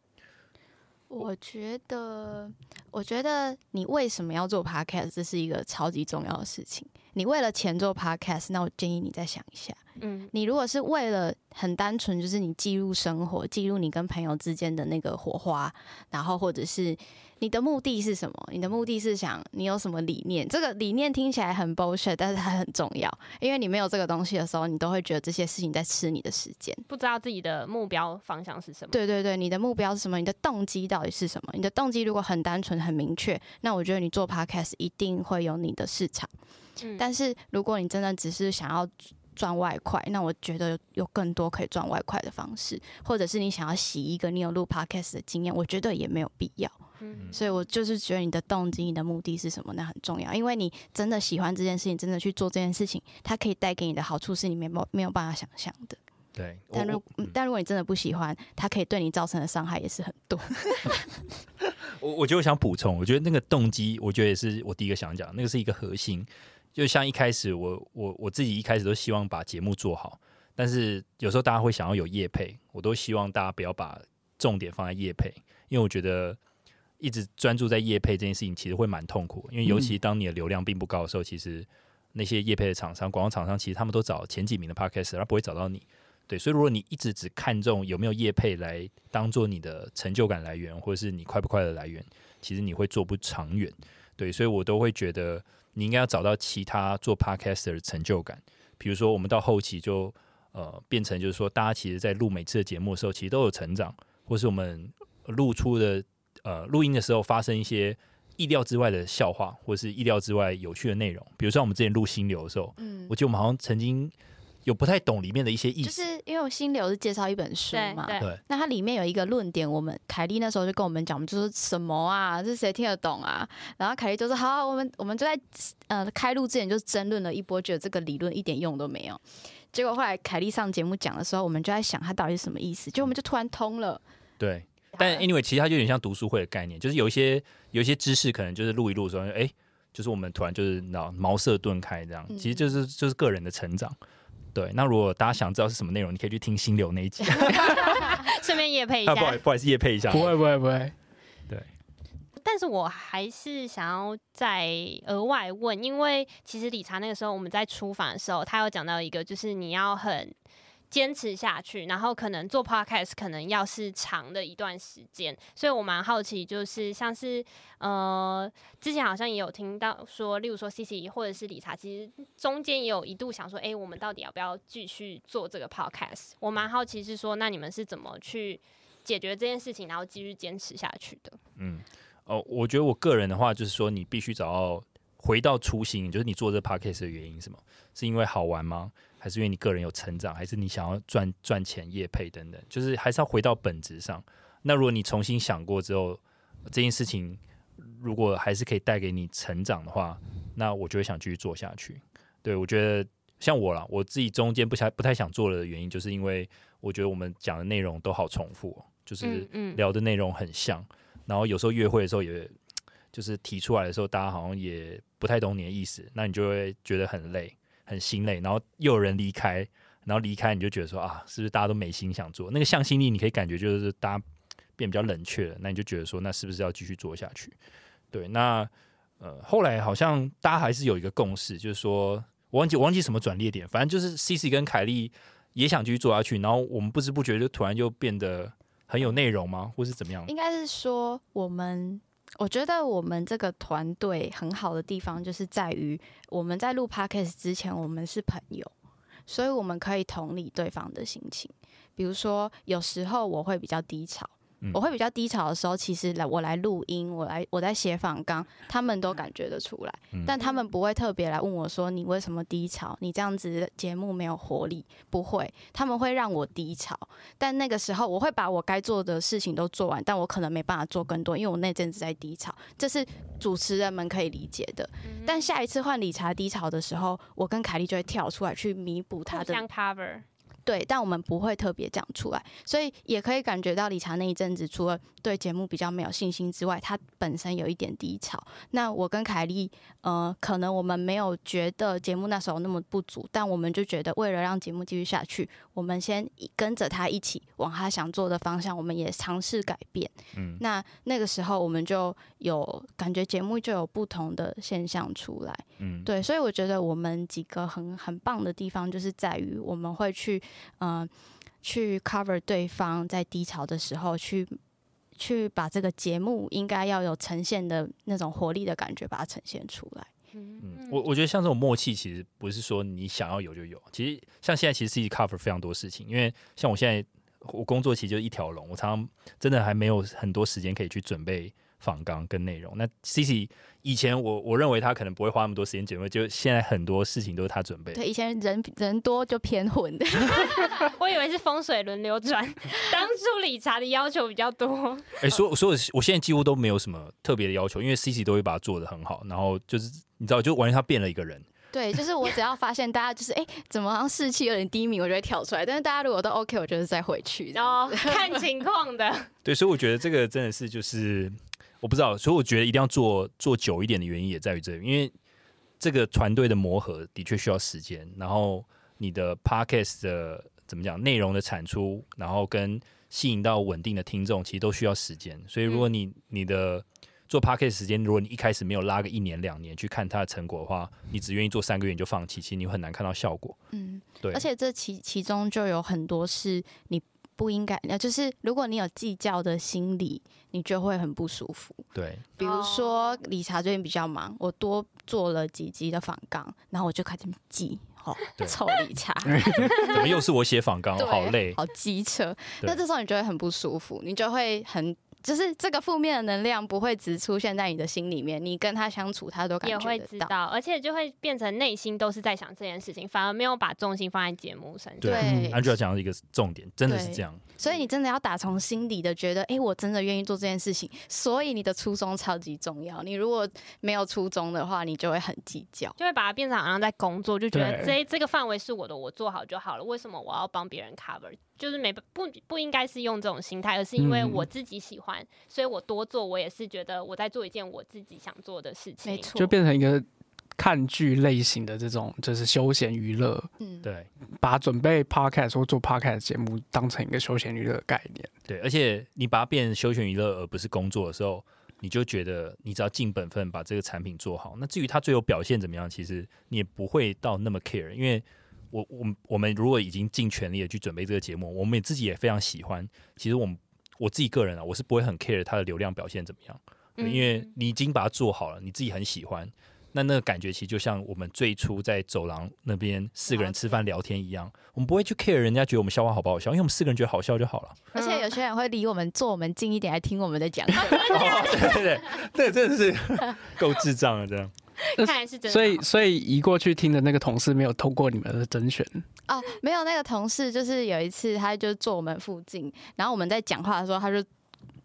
我觉得，我觉得你为什么要做 podcast，这是一个超级重要的事情。你为了钱做 podcast，那我建议你再想一下。嗯你如果是为了很单纯，就是你记录生活，记录你跟朋友之间的那个火花，然后或者是你的目的是什么？你的目的是想你有什么理念？这个理念听起来很 bullshit，但是它很重要，因为你没有这个东西的时候，你都会觉得这些事情在吃你的时间。不知道自己的目标方向是什么？对对对，你的目标是什么？你的动机到底是什么？你的动机如果很单纯、很明确，那我觉得你做 podcast 一定会有你的市场。嗯但是如果你真的只是想要赚外快，那我觉得有更多可以赚外快的方式，或者是你想要洗一个你有录 podcast 的经验，我觉得也没有必要。嗯所以我就是觉得你的动机、你的目的是什么，那很重要。因为你真的喜欢这件事情，真的去做这件事情，它可以带给你的好处是你没有没有办法想象的。对，但如嗯但如果你真的不喜欢，它可以对你造成的伤害也是很多。(laughs) 我我觉得我想补充，我觉得那个动机，我觉得也是我第一个想讲，那个是一个核心。就像一开始我我我自己一开始都希望把节目做好，但是有时候大家会想要有业配，我都希望大家不要把重点放在业配，因为我觉得一直专注在业配这件事情其实会蛮痛苦，因为尤其当你的流量并不高的时候，其实那些业配的厂商、广告厂商，其实他们都找前几名的 podcast，他不会找到你。对，所以如果你一直只看重有没有业配来当做你的成就感来源，或者是你快不快乐来源，其实你会做不长远。对，所以我都会觉得你应该要找到其他做 podcaster 的成就感。比如说，我们到后期就呃变成就是说，大家其实在录每次的节目的时候，其实都有成长，或是我们录出的呃录音的时候发生一些意料之外的笑话，或是意料之外有趣的内容。比如说我们之前录心流的时候，嗯，我记得我们好像曾经。有不太懂里面的一些意思，就是因为我心流是介绍一本书嘛，对，那它里面有一个论点，我们凯莉那时候就跟我们讲，我们就说什么啊，这谁听得懂啊？然后凯莉就说好，我们我们就在呃开录之前就争论了一波，觉得这个理论一点用都没有。结果后来凯莉上节目讲的时候，我们就在想它到底是什么意思，就我们就突然通了。对，但 anyway，其实它就有点像读书会的概念，就是有一些有一些知识可能就是录一录的时候，哎，就是我们突然就是脑茅塞顿开这样，其实就是就是个人的成长。对，那如果大家想知道是什么内容，你可以去听心流那一集，(laughs) 顺便夜配一下。(laughs) 不好不好意思，夜配一下。不会不会不会。对，但是我还是想要再额外问，因为其实理查那个时候我们在出访的时候，他有讲到一个，就是你要很。坚持下去，然后可能做 podcast 可能要是长的一段时间，所以我蛮好奇，就是像是呃，之前好像也有听到说，例如说 C C 或者是理查，其实中间也有一度想说，哎，我们到底要不要继续做这个 podcast？我蛮好奇是说，那你们是怎么去解决这件事情，然后继续坚持下去的？嗯，哦，我觉得我个人的话，就是说你必须找到回到初心，就是你做这 podcast 的原因是什么？是因为好玩吗？还是因为你个人有成长，还是你想要赚赚钱、业配等等，就是还是要回到本质上。那如果你重新想过之后，这件事情如果还是可以带给你成长的话，那我就会想继续做下去。对我觉得像我啦，我自己中间不想不太想做了的原因，就是因为我觉得我们讲的内容都好重复，就是聊的内容很像，然后有时候约会的时候，也就是提出来的时候，大家好像也不太懂你的意思，那你就会觉得很累。很心累，然后又有人离开，然后离开你就觉得说啊，是不是大家都没心想做？那个向心力你可以感觉就是大家变比较冷却了，那你就觉得说，那是不是要继续做下去？对，那呃后来好像大家还是有一个共识，就是说我忘记我忘记什么转捩点，反正就是 C C 跟凯莉也想继续做下去，然后我们不知不觉就突然就变得很有内容吗？或是怎么样？应该是说我们。我觉得我们这个团队很好的地方，就是在于我们在录 podcast 之前，我们是朋友，所以我们可以同理对方的心情。比如说，有时候我会比较低潮。我会比较低潮的时候，其实来我来录音，我来我在写访纲，他们都感觉得出来，但他们不会特别来问我说你为什么低潮，你这样子节目没有活力，不会，他们会让我低潮，但那个时候我会把我该做的事情都做完，但我可能没办法做更多，因为我那阵子在低潮，这是主持人们可以理解的。但下一次换理查低潮的时候，我跟凯莉就会跳出来去弥补他的 cover。对，但我们不会特别讲出来，所以也可以感觉到理查那一阵子，除了对节目比较没有信心之外，他本身有一点低潮。那我跟凯莉，呃，可能我们没有觉得节目那时候那么不足，但我们就觉得为了让节目继续下去，我们先跟着他一起往他想做的方向，我们也尝试改变。嗯，那那个时候我们就有感觉节目就有不同的现象出来。嗯，对，所以我觉得我们几个很很棒的地方，就是在于我们会去。嗯，去 cover 对方在低潮的时候，去去把这个节目应该要有呈现的那种活力的感觉，把它呈现出来。嗯，我我觉得像这种默契，其实不是说你想要有就有。其实像现在，其实自己 cover 非常多事情，因为像我现在我工作其实就一条龙，我常常真的还没有很多时间可以去准备。访纲跟内容，那 C C 以前我我认为他可能不会花那么多时间准备，就现在很多事情都是他准备。对，以前人人多就偏混的，(laughs) 我以为是风水轮流转，(laughs) 当初理查的要求比较多。哎，所所以我现在几乎都没有什么特别的要求，因为 C C 都会把它做的很好，然后就是你知道，就完全他变了一个人。对，就是我只要发现大家就是哎，怎么好像士气有点低迷，我就会跳出来。但是大家如果都 OK，我就是再回去。哦，看情况的。(laughs) 对，所以我觉得这个真的是就是。我不知道，所以我觉得一定要做做久一点的原因也在于这里，因为这个团队的磨合的确需要时间，然后你的 podcast 的怎么讲内容的产出，然后跟吸引到稳定的听众，其实都需要时间。所以如果你你的做 podcast 时间，如果你一开始没有拉个一年两年去看它的成果的话，你只愿意做三个月你就放弃，其实你很难看到效果。嗯，对。而且这其其中就有很多是你。不应该，那，就是如果你有计较的心理，你就会很不舒服。对，比如说理查最近比较忙，我多做了几集的访纲，然后我就开始记，哦对，(laughs) 臭理查，(laughs) 怎么又是我写访纲，好累。好机车。那这时候你就会很不舒服，你就会很。就是这个负面的能量不会只出现在你的心里面，你跟他相处，他都感也。会知道，而且就会变成内心都是在想这件事情，反而没有把重心放在节目身上。对对，Angela 讲到一个重点，真的是这样。所以你真的要打从心底的觉得，哎、我真的愿意做这件事情。所以你的初衷超级重要。你如果没有初衷的话，你就会很计较。就会把它变成好像在工作，就觉得这这个范围是我的，我做好就好了。为什么我要帮别人 cover？就是没不不应该是用这种心态，而是因为嗯我自己喜欢，所以我多做，我也是觉得我在做一件我自己想做的事情。没错，就变成一个看剧类型的这种，就是休闲娱乐，嗯，对把准备 podcast 或做 podcast 节目当成一个休闲娱乐的概念。对，而且你把它变成休闲娱乐而不是工作的时候，你就觉得你只要尽本分把这个产品做好。那至于它最后表现怎么样，其实你也不会到那么 care，因为我我们我们如果已经尽全力的去准备这个节目，我们也自己也非常喜欢。其实我们我自己个人啊，我是不会很 care 它的流量表现怎么样，对因为你已经把它做好了，你自己很喜欢。那那个感觉其实就像我们最初在走廊那边四个人吃饭聊天一样，我们不会去 care 人家觉得我们笑话好不好笑，因为我们四个人觉得好笑就好了。而且有些人会离我们坐我们近一点来听我们的讲 (laughs) 对对对，这真的是够智障了，这样。(laughs) 看来是真的。所以，所以移过去听的那个同事没有通过你们的甄选，哦，没有那个同事，就是有一次他就坐我们附近，然后我们在讲话的时候，他就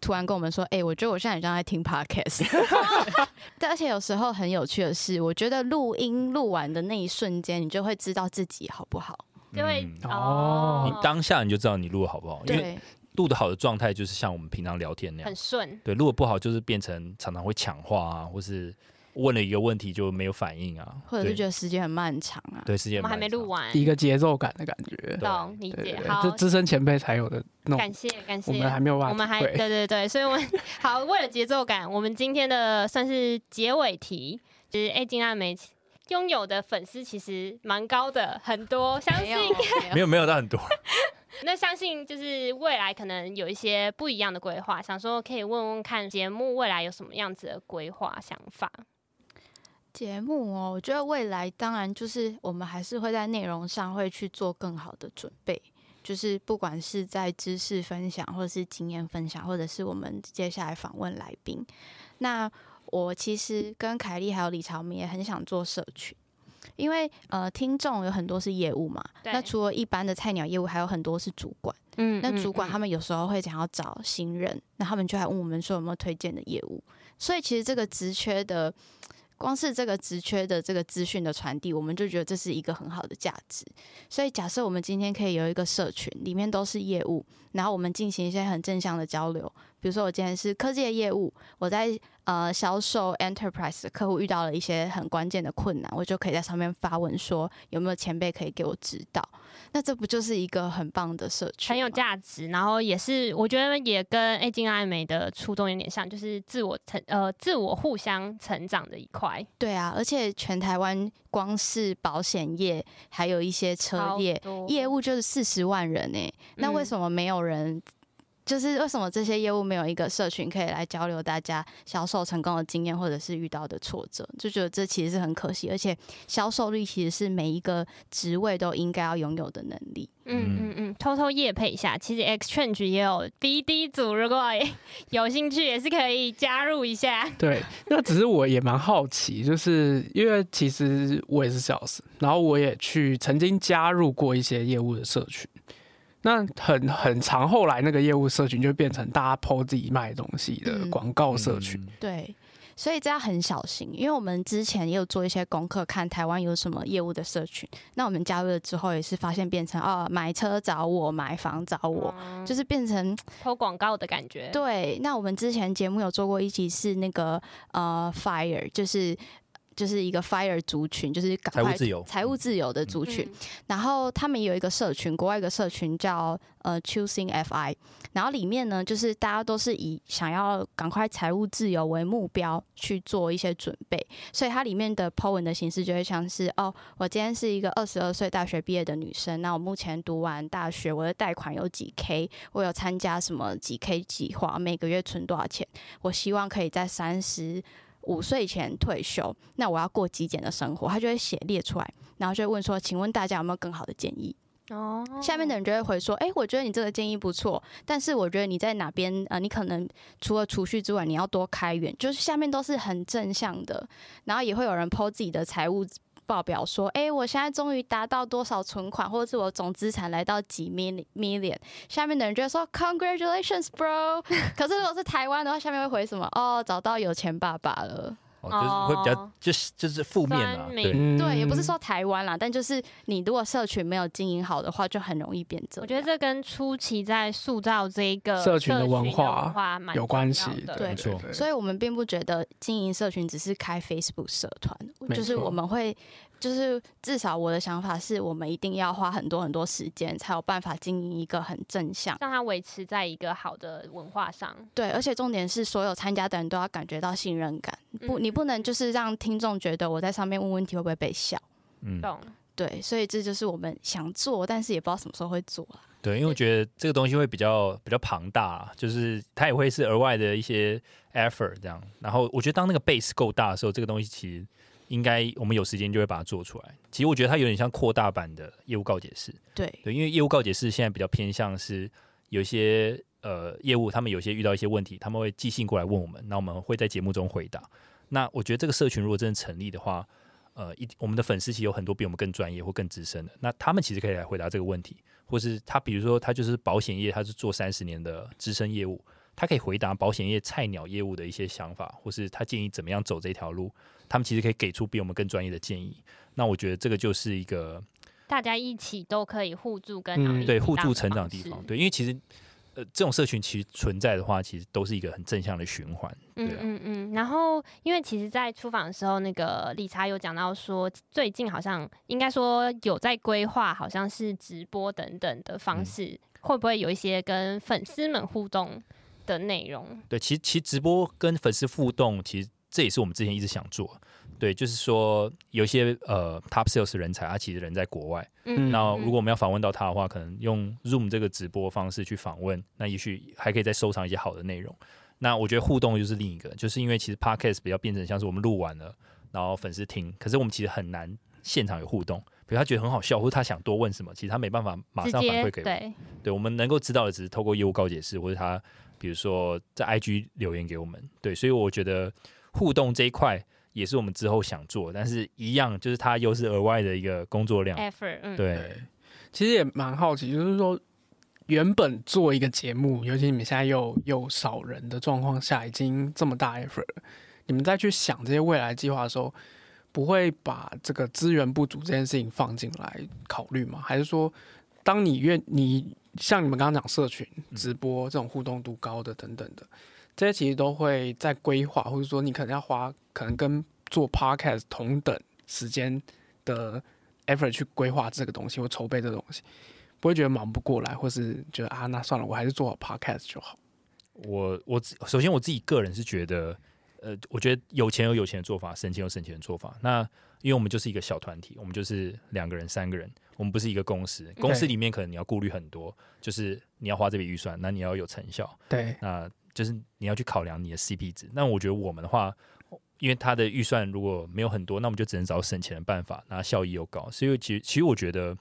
突然跟我们说：“哎、我觉得我现在很像在听 podcast。(laughs) ”但，而且有时候很有趣的是，我觉得录音录完的那一瞬间，你就会知道自己好不好。就会嗯哦，你当下你就知道你录的好不好，因为对，录的好的状态就是像我们平常聊天那样很，顺。对，录的不好就是变成常常会抢话啊，或是问了一个问题就没有反应啊，或者是觉得时间很漫长啊。对时间我们还没录完，完，一个节奏感的感觉。懂理解。好这，资深前辈才有的那种，感谢感谢。我们还没有办法我们还对对对，所以我们 (laughs) 好为了节奏感，我们今天的算是结尾题，就是哎，金阿梅拥有的粉丝其实蛮高的，很多，相信，没有没有没有到很多，(laughs) 那相信就是未来可能有一些不一样的规划，想说可以问问看节目未来有什么样子的规划想法。节目哦，我觉得未来当然就是我们还是会在内容上会去做更好的准备，就是不管是在知识分享，或者是经验分享，或者是我们接下来访问来宾。那我其实跟凯莉还有李朝，明也很想做社群。因为呃，听众有很多是业务嘛，那除了一般的菜鸟业务，还有很多是主管。嗯那主管他们们有时候会想要找新人，那他们就还问我们说有没有推荐的业务。所以其实这个职缺的，光是这个职缺的这个资讯的传递，我们就觉得这是一个很好的价值。所以假设我们今天可以有一个社群，里面都是业务，然后我们进行一些很正向的交流。比如说我今天是科技的业务，我在呃销售 enterprise 的客户遇到了一些很关键的困难，我就可以在上面发文说有没有前辈可以给我指导。那这不就是一个很棒的社区？很有价值，然后也是我觉得也跟 A 金爱美的初衷有点像，就是自我成呃自我互相成长的一块。对啊，而且全台湾光是保险业，还有一些车业业务就是四十万人呢、那为嗯什么没有人？就是为什么这些业务没有一个社群可以来交流大家销售成功的经验，或者是遇到的挫折？就觉得这其实是很可惜，而且销售力其实是每一个职位都应该要拥有的能力。嗯嗯嗯，偷偷夜配一下，其实 Exchange 也有 BD 组，如果 (laughs) 有兴趣也是可以加入一下。对，那只是我也蛮好奇，就是因为其实我也是 sales，然后我也去曾经加入过一些业务的社群。那很很长，后来那个业务社群就变成大家 PO 自己卖东西的嗯广告社群。嗯对，所以这要很小心，因为我们之前也有做一些功课，看台湾有什么业务的社群。那我们加入了之后，也是发现变成哦，买车找我，买房找我，嗯就是变成偷广告的感觉。对。那我们之前节目有做过一集是那个呃 fire，就是就是一个 fire 族群，就是赶快财务自由财务自由的族群。然后他们有一个社群，国外一个社群叫呃 Choosing FI，然后里面呢，就是大家都是以想要赶快财务自由为目标去做一些准备，所以它里面的 po 文的形式就会像是哦，我今天是一个二十二岁大学毕业的女生，那我目前读完大学，我的贷款有几 K，我有参加什么几 K 计划，每个月存多少钱，我希望可以在三十。五岁前退休，那我要过极简的生活，他就会写列出来，然后就会问说：“请问大家有没有更好的建议？”哦，下面的人就会回说：“哎，我觉得你这个建议不错，但是我觉得你在哪边呃，你可能除了储蓄之外，你要多开源。”就是下面都是很正向的，然后也会有人 po 自己的财务。报表说，哎，我现在终于达到多少存款，或者是我总资产来到几 million，下面的人就会说 congratulations bro。(laughs) 可是如果是台湾的话，下面会回什么？哦，找到有钱爸爸了。就是会比较，就是就是负面啦，对对，也不是说台湾啦，但就是你如果社群没有经营好的话，就很容易变质。我觉得这跟初期在塑造这一个社群的文化有关系，对，没错。所以我们并不觉得经营社群只是开 Facebook 社团，就是我们会。就是至少我的想法是我们一定要花很多很多时间，才有办法经营一个很正向，让它维持在一个好的文化上。对，而且重点是所有参加的人都要感觉到信任感，不，你不能就是让听众觉得我在上面问问题会不会被笑。嗯，懂。对，所以这就是我们想做，但是也不知道什么时候会做啊。对，因为我觉得这个东西会比较比较庞大，就是它也会是额外的一些 effort 这样。然后我觉得当那个 base 够大的时候，这个东西其实。应该我们有时间就会把它做出来。其实我觉得它有点像扩大版的业务告解式。对对，因为业务告解式现在比较偏向是有些呃业务，他们有些遇到一些问题，他们会寄信过来问我们，那我们会在节目中回答。那我觉得这个社群如果真的成立的话，呃，一我们的粉丝其实有很多比我们更专业或更资深的，那他们其实可以来回答这个问题，或是他比如说他就是保险业，他是做三十年的资深业务。他可以回答保险业菜鸟业务的一些想法，或是他建议怎么样走这条路，他们其实可以给出比我们更专业的建议。那我觉得这个就是一个大家一起都可以互助跟对互助成长的地方。对，因为其实呃这种社群其实存在的话，其实都是一个很正向的循环。嗯嗯嗯。然后因为其实，在出访的时候，那个理查有讲到说，最近好像应该说有在规划，好像是直播等等的方式，会不会有一些跟粉丝们互动？的内容对，其实其实直播跟粉丝互动，其实这也是我们之前一直想做。对，就是说有一些呃 top sales 人才，他其实人在国外。嗯，那如果我们要访问到他的话，可能用 Zoom 这个直播方式去访问，那也许还可以再收藏一些好的内容。那我觉得互动就是另一个，就是因为其实 podcast 比较变成像是我们录完了，然后粉丝听，可是我们其实很难现场有互动。比如他觉得很好笑，或者他想多问什么，其实他没办法马上反馈给我。对，对我们能够知道的只是透过业务告解释，或者他。比如说在 IG 留言给我们，对，所以我觉得互动这一块也是我们之后想做，但是一样就是它又是额外的一个工作量。effort，对，其实也蛮好奇，就是说原本做一个节目，尤其你们现在又又少人的状况下，已经这么大 effort，你们再去想这些未来计划的时候，不会把这个资源不足这件事情放进来考虑吗？还是说，当你愿你？像你们刚刚讲社群直播这种互动度高的等等的，这些其实都会在规划，或者说你可能要花可能跟做 podcast 同等时间的 effort 去规划这个东西或筹备这个东西，不会觉得忙不过来，或是觉得啊那算了，我还是做好 podcast 就好。我我首先我自己个人是觉得，呃，我觉得有钱有有钱的做法，省钱有省钱的做法。那因为我们就是一个小团体，我们就是两个人、三个人。我们不是一个公司，公司里面可能你要顾虑很多，就是你要花这笔预算，那你要有成效，对，那就是你要去考量你的 CP 值。那我觉得我们的话，因为他的预算如果没有很多，那我们就只能找省钱的办法，那效益又高。所以其实其实我觉得，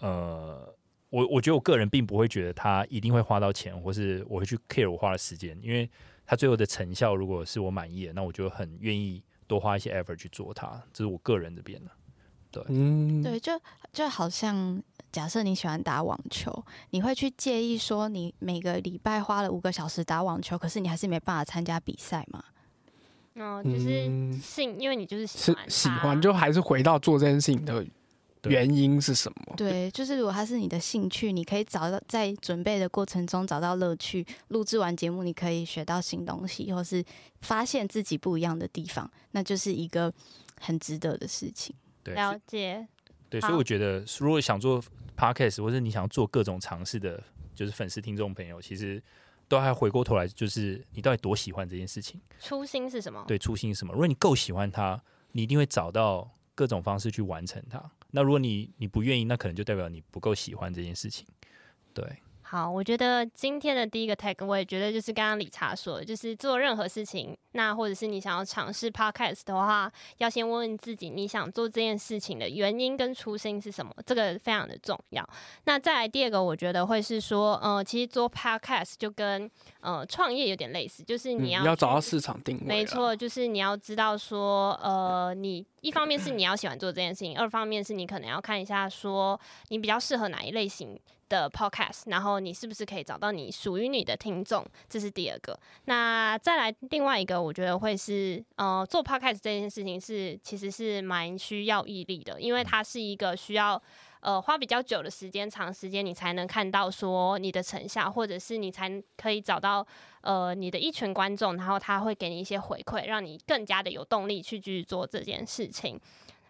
呃，我我觉得我个人并不会觉得他一定会花到钱，或是我会去 care 我花的时间，因为他最后的成效如果是我满意的，那我就很愿意多花一些 effort 去做它。这是我个人这边的。对，嗯，对，就就好像假设你喜欢打网球，你会去介意说你每个礼拜花了五个小时打网球，可是你还是没办法参加比赛吗？哦，就是兴，因为你就是喜欢喜欢，就还是回到做这件事情的原因是什么？对，就是如果它是你的兴趣，你可以找到在准备的过程中找到乐趣，录制完节目你可以学到新东西，或是发现自己不一样的地方，那就是一个。很值得的事情。对，了解。对，所以我觉得，如果想做 podcast，或者你想做各种尝试的，就是粉丝听众朋友，其实都还回过头来，就是你到底多喜欢这件事情？初心是什么？对，初心是什么？如果你够喜欢它，你一定会找到各种方式去完成它。那如果你你不愿意，那可能就代表你不够喜欢这件事情。对，好，我觉得今天的第一个 tag，我也觉得就是刚刚理查说的，就是做任何事情，那或者是你想要尝试 podcast 的话，要先问问自己，你想做这件事情的原因跟初心是什么，这个非常的重要。那再来第二个，我觉得会是说，呃，其实做 podcast 就跟呃创业有点类似，就是嗯你要、要找到市场定位，没，错，就是你要知道说，呃，你一方面是你要喜欢做这件事情，二方面是你可能要看一下说你比较适合哪一类型的 podcast，然后你是不是可以找到你属于你的听众，这是第二个。那再来另外一个，我觉得会是，呃，做 podcast 这件事情是其实是蛮需要毅力的，因为它是一个需要。呃，花比较久的时间，长时间你才能看到说你的成效，或者是你才可以找到呃你的一群观众，然后他会给你一些回馈，让你更加的有动力去继续做这件事情。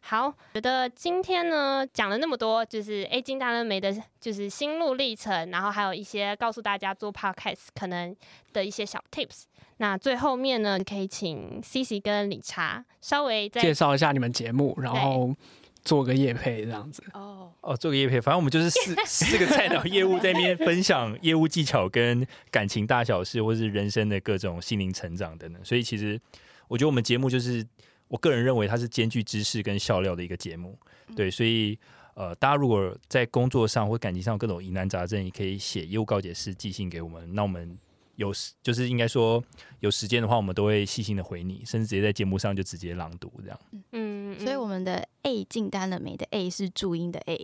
好，觉得今天呢讲了那么多，就是诶金大人梅的，就是心路历程，然后还有一些告诉大家做 podcast 可能的一些小 tips。那最后面呢，可以请 C C 跟理查稍微再介绍一下你们节目，然后做个业配这样子。哦，哦，做个业配，反正我们就是四 (laughs) 四个菜鸟业务在那边分享业务技巧跟感情大小事，或是人生的各种心灵成长等等。所以其实我觉得我们节目就是，我个人认为它是兼具知识跟笑料的一个节目。对，所以呃，大家如果在工作上或感情上有各种疑难杂症，也可以写业务告解师寄信给我们，那我们。有时就是应该说有时间的话，我们都会细心的回你，甚至直接在节目上就直接朗读这样。嗯，所以我们的 A 进单了没的 A 是注音的 A，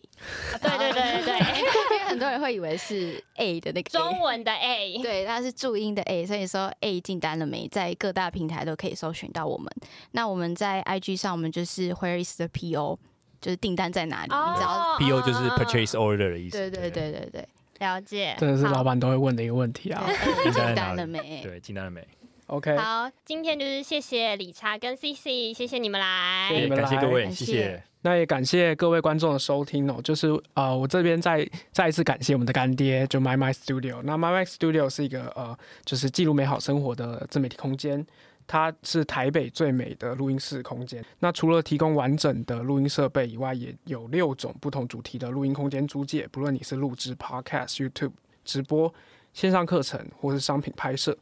啊对对对对对，(laughs) 因为很多人会以为是 A 的那个 A 中文的 A，对，它是注音的 A，所以说 A 进单了没，在各大平台都可以搜寻到我们。那我们在 IG 上，我们就是 Where is the PO，就是订单在哪里？你只要哦 PO 就是 purchase order 的意思。对对对对对，了解，好真的是老板都会问的一个问题啊。(laughs) 进订单了没？对，进单了没？OK，好，今天就是谢谢理查跟 CC，谢谢你们来。谢谢你们来感谢各位，谢谢。那也感谢各位观众的收听哦。就是呃，我这边再再一次感谢我们的干爹，就 My My Studio。那 My My Studio 是一个呃，就是记录美好生活的自媒体空间。它是台北最美的录音室空间。那除了提供完整的录音设备以外，也有六种不同主题的录音空间租借。不论你是录制 Podcast、YouTube 直播、线上课程，或是商品拍摄，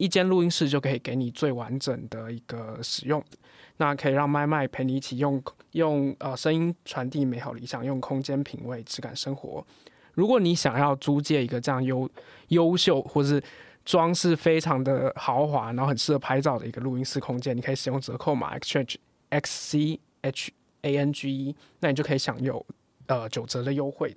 一间录音室就可以给你最完整的一个使用。那可以让麦麦陪你一起用用呃声音传递美好理想，用空间品味质感生活。如果你想要租借一个这样优优秀或是装饰非常的豪华，然后很适合拍照的一个录音室空间，你可以使用折扣码 exchange x c h a n g e，那你就可以享有呃九折的优惠。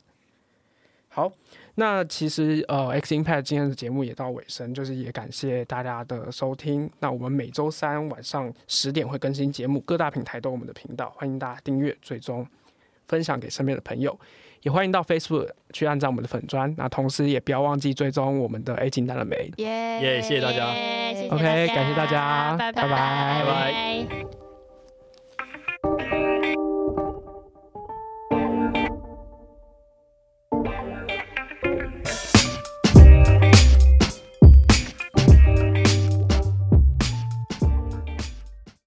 好，那其实呃 X Impact 今天的节目也到尾声，就是也感谢大家的收听。那我们每周三晚上十点会更新节目，各大平台都有我们的频道，欢迎大家订阅、追踪、分享给身边的朋友，也欢迎到 Facebook 去按照我们的粉砖。那同时也不要忘记追踪我们的 A 进单了没？耶耶谢谢大家耶谢谢 OK，感谢大家拜拜拜拜